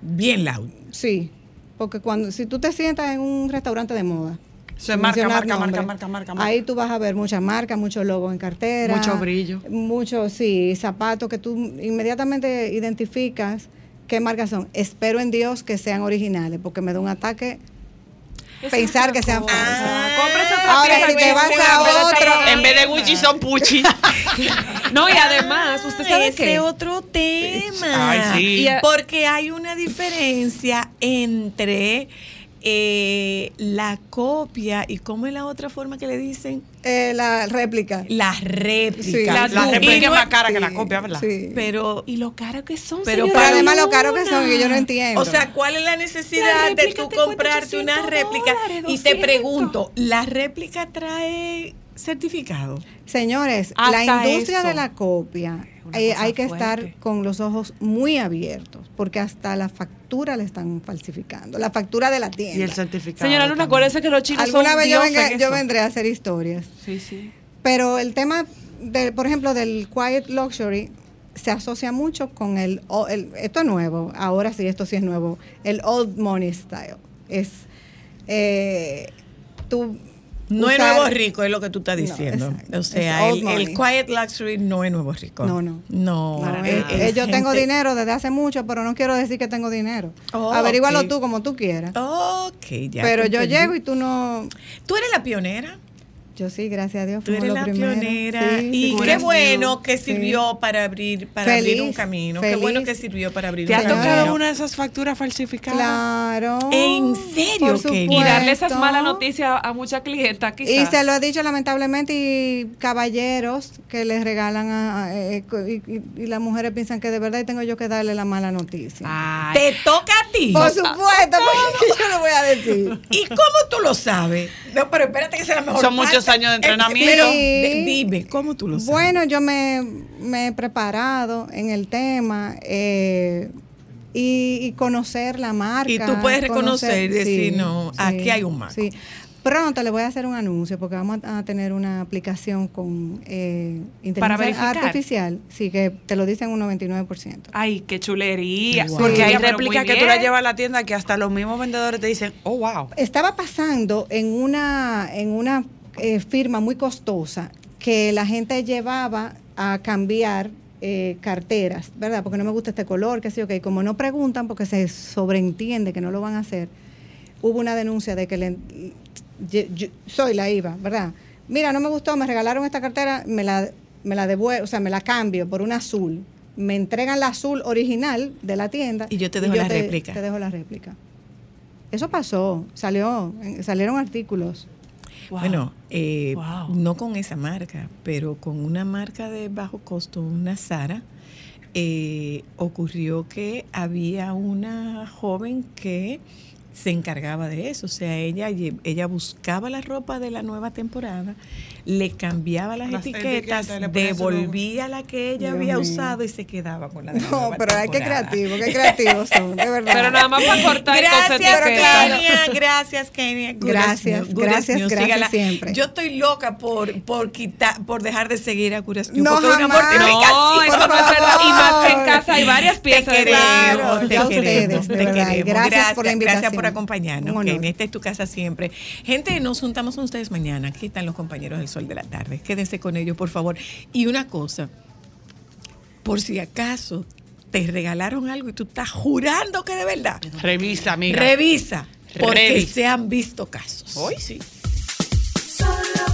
Speaker 5: Bien loud.
Speaker 9: Sí. porque cuando si tú te sientas en un restaurante de moda, sin
Speaker 2: marca, marca, marca, marca, marca, marca.
Speaker 9: Ahí tú vas a ver muchas marcas, muchos logos en cartera.
Speaker 1: Mucho brillo.
Speaker 9: Mucho, sí, zapatos que tú inmediatamente identificas qué marcas son. Espero en Dios que sean originales, porque me da un ataque pensar que sean falsas.
Speaker 1: Otra
Speaker 9: Ahora, si te vas a otro-
Speaker 2: En vez de Gucci son Pucci.
Speaker 1: No, y además, ¿usted sabe
Speaker 5: Ese
Speaker 1: qué?
Speaker 5: otro tema.
Speaker 2: Ay, sí.
Speaker 1: Y a-
Speaker 5: Porque hay una diferencia entre eh, la copia y cómo es la otra forma que le dicen
Speaker 9: Eh, la réplica.
Speaker 5: la réplica.
Speaker 9: Sí,
Speaker 2: La, la réplica es más cara que la copia, ¿verdad?
Speaker 9: sí.
Speaker 5: Pero
Speaker 1: Y lo caro que son,
Speaker 5: Pero
Speaker 9: además lo caro que son, que yo no entiendo.
Speaker 5: O sea, ¿cuál es la necesidad
Speaker 1: La
Speaker 5: de tú comprarte una
Speaker 1: 800
Speaker 5: réplica?
Speaker 1: dólares,
Speaker 5: y te
Speaker 1: 200.
Speaker 5: pregunto, ¿la réplica trae certificado?
Speaker 9: Señores,
Speaker 1: Hasta
Speaker 9: la industria
Speaker 1: eso.
Speaker 9: de la copia, eh, hay que
Speaker 1: fuerte.
Speaker 9: estar con los ojos muy abiertos, porque hasta la factura le están falsificando, la factura de la tienda.
Speaker 2: Y el certificado.
Speaker 1: Señora Luna, acuérdese que los chinos
Speaker 9: Alguna
Speaker 1: son
Speaker 9: vez yo, venga-
Speaker 1: en
Speaker 9: yo vendré a hacer historias.
Speaker 1: Sí, sí.
Speaker 9: Pero el tema, de, por ejemplo, del quiet luxury se asocia mucho con el, el- esto es nuevo, ahora sí, esto sí es nuevo, el old money style. Es, eh, tú
Speaker 5: No es nuevo rico, es lo que tú estás diciendo. o sea, el, quiet luxury no es nuevo rico.
Speaker 9: No, no.
Speaker 5: No,
Speaker 9: No,
Speaker 5: es-
Speaker 9: eh,
Speaker 5: es
Speaker 9: yo tengo dinero desde hace mucho, pero no quiero decir que tengo dinero.
Speaker 5: Oh,
Speaker 9: Averígualo
Speaker 5: ok.
Speaker 9: tú como tú quieras.
Speaker 5: Ok, ya.
Speaker 9: pero yo
Speaker 5: entendí.
Speaker 9: llego y tú no...
Speaker 5: Tú eres la pionera.
Speaker 9: Yo sí, gracias a Dios.
Speaker 5: Tú eres la pionera.
Speaker 9: Sí,
Speaker 5: y
Speaker 9: sí,
Speaker 5: qué bueno que
Speaker 9: Sí.
Speaker 5: sirvió para abrir, para abrir un
Speaker 9: Feliz,
Speaker 5: camino. Qué bueno que sirvió para abrir
Speaker 2: ¿Te
Speaker 5: un
Speaker 2: ha
Speaker 5: camino.
Speaker 2: tocado una de esas facturas falsificadas?
Speaker 9: Claro.
Speaker 5: ¿En serio?
Speaker 1: Y darle esas malas noticias a muchas clientas, quizás.
Speaker 9: Y se lo he dicho lamentablemente y caballeros que les regalan a, eh, y, y- y las mujeres piensan que de verdad tengo yo que darle la mala noticia.
Speaker 1: Ay,
Speaker 5: Te toca a ti.
Speaker 9: Por supuesto, porque yo lo voy a decir.
Speaker 5: ¿Y cómo tú lo sabes? No, pero espérate que sea la mejor
Speaker 2: Son muchos años de entrenamiento.
Speaker 9: Sí.
Speaker 5: dime, ¿cómo tú lo sabes?
Speaker 9: Bueno, yo me, me he preparado en el tema eh, y, y conocer la marca.
Speaker 5: Y tú puedes reconocer y decir, no, aquí hay un marco.
Speaker 9: Sí. Pronto le voy a hacer un anuncio porque vamos a, tener una aplicación con eh,
Speaker 1: Para
Speaker 9: inteligencia
Speaker 1: verificar.
Speaker 9: artificial. Sí, que te lo dicen un 99%.
Speaker 1: Ay, qué chulería.
Speaker 5: Wow.
Speaker 2: Porque hay réplicas que tú la llevas a la tienda que hasta los mismos vendedores te dicen, oh, wow.
Speaker 9: Estaba pasando en una, en una eh, firma muy costosa que la gente llevaba a cambiar eh, carteras, ¿verdad? Porque no me gusta este color, qué sé yo, que como no preguntan porque se sobreentiende que no lo van a hacer, hubo una denuncia de que le, yo- yo- soy la IVA, ¿verdad? Mira, no me gustó, me regalaron esta cartera, me la, me la devuelvo, o sea, me la cambio por una azul. Me entregan la azul original de la tienda.
Speaker 5: Y yo te dejo la réplica.
Speaker 9: Te dejo la réplica. Eso pasó, salió, salieron artículos.
Speaker 1: Wow.
Speaker 5: Bueno, eh,
Speaker 1: Wow.
Speaker 5: no con esa marca, pero con una marca de bajo costo, una Sara, eh, ocurrió que había una joven que se encargaba de eso. O sea, ella, ella buscaba la ropa de la nueva temporada, le cambiaba las,
Speaker 2: Las
Speaker 5: etiquetas, devolvía la que ella
Speaker 9: Dios
Speaker 5: había
Speaker 9: mío.
Speaker 5: usado y se quedaba con la de la
Speaker 9: No,
Speaker 5: nueva
Speaker 9: pero hay que creativos, qué creativos son, de verdad.
Speaker 1: Pero nada más para cortar
Speaker 5: Gracias. Kenia. Gracias, Kenia. Good
Speaker 9: Gracias,
Speaker 5: as new, good
Speaker 9: gracias,
Speaker 5: as new.
Speaker 9: gracias siempre.
Speaker 5: Yo estoy loca por, por quitar, por dejar de seguir a Curas
Speaker 9: No,
Speaker 5: porque una
Speaker 9: jamás.
Speaker 5: mortificación.
Speaker 1: No, eso no es verdad. Y más que en casa hay varias piezas
Speaker 5: Te
Speaker 1: de
Speaker 5: queremos,
Speaker 9: Claro,
Speaker 5: te queremos,
Speaker 9: ustedes, de
Speaker 5: te
Speaker 9: verdad.
Speaker 5: queremos.
Speaker 9: Gracias por la
Speaker 5: Gracias
Speaker 9: invitación.
Speaker 5: por acompañarnos,
Speaker 9: honor.
Speaker 5: Kenia. Esta es tu casa siempre. Gente, nos juntamos con ustedes mañana. Aquí están los compañeros del Sol de la Tarde. Quédense con ellos, por favor. Y una cosa, por si acaso te regalaron algo y tú estás jurando que de verdad,
Speaker 2: Revisa, amiga.
Speaker 5: revisa, porque
Speaker 2: Revisa.
Speaker 5: se han visto casos.
Speaker 2: Hoy sí.
Speaker 10: Solo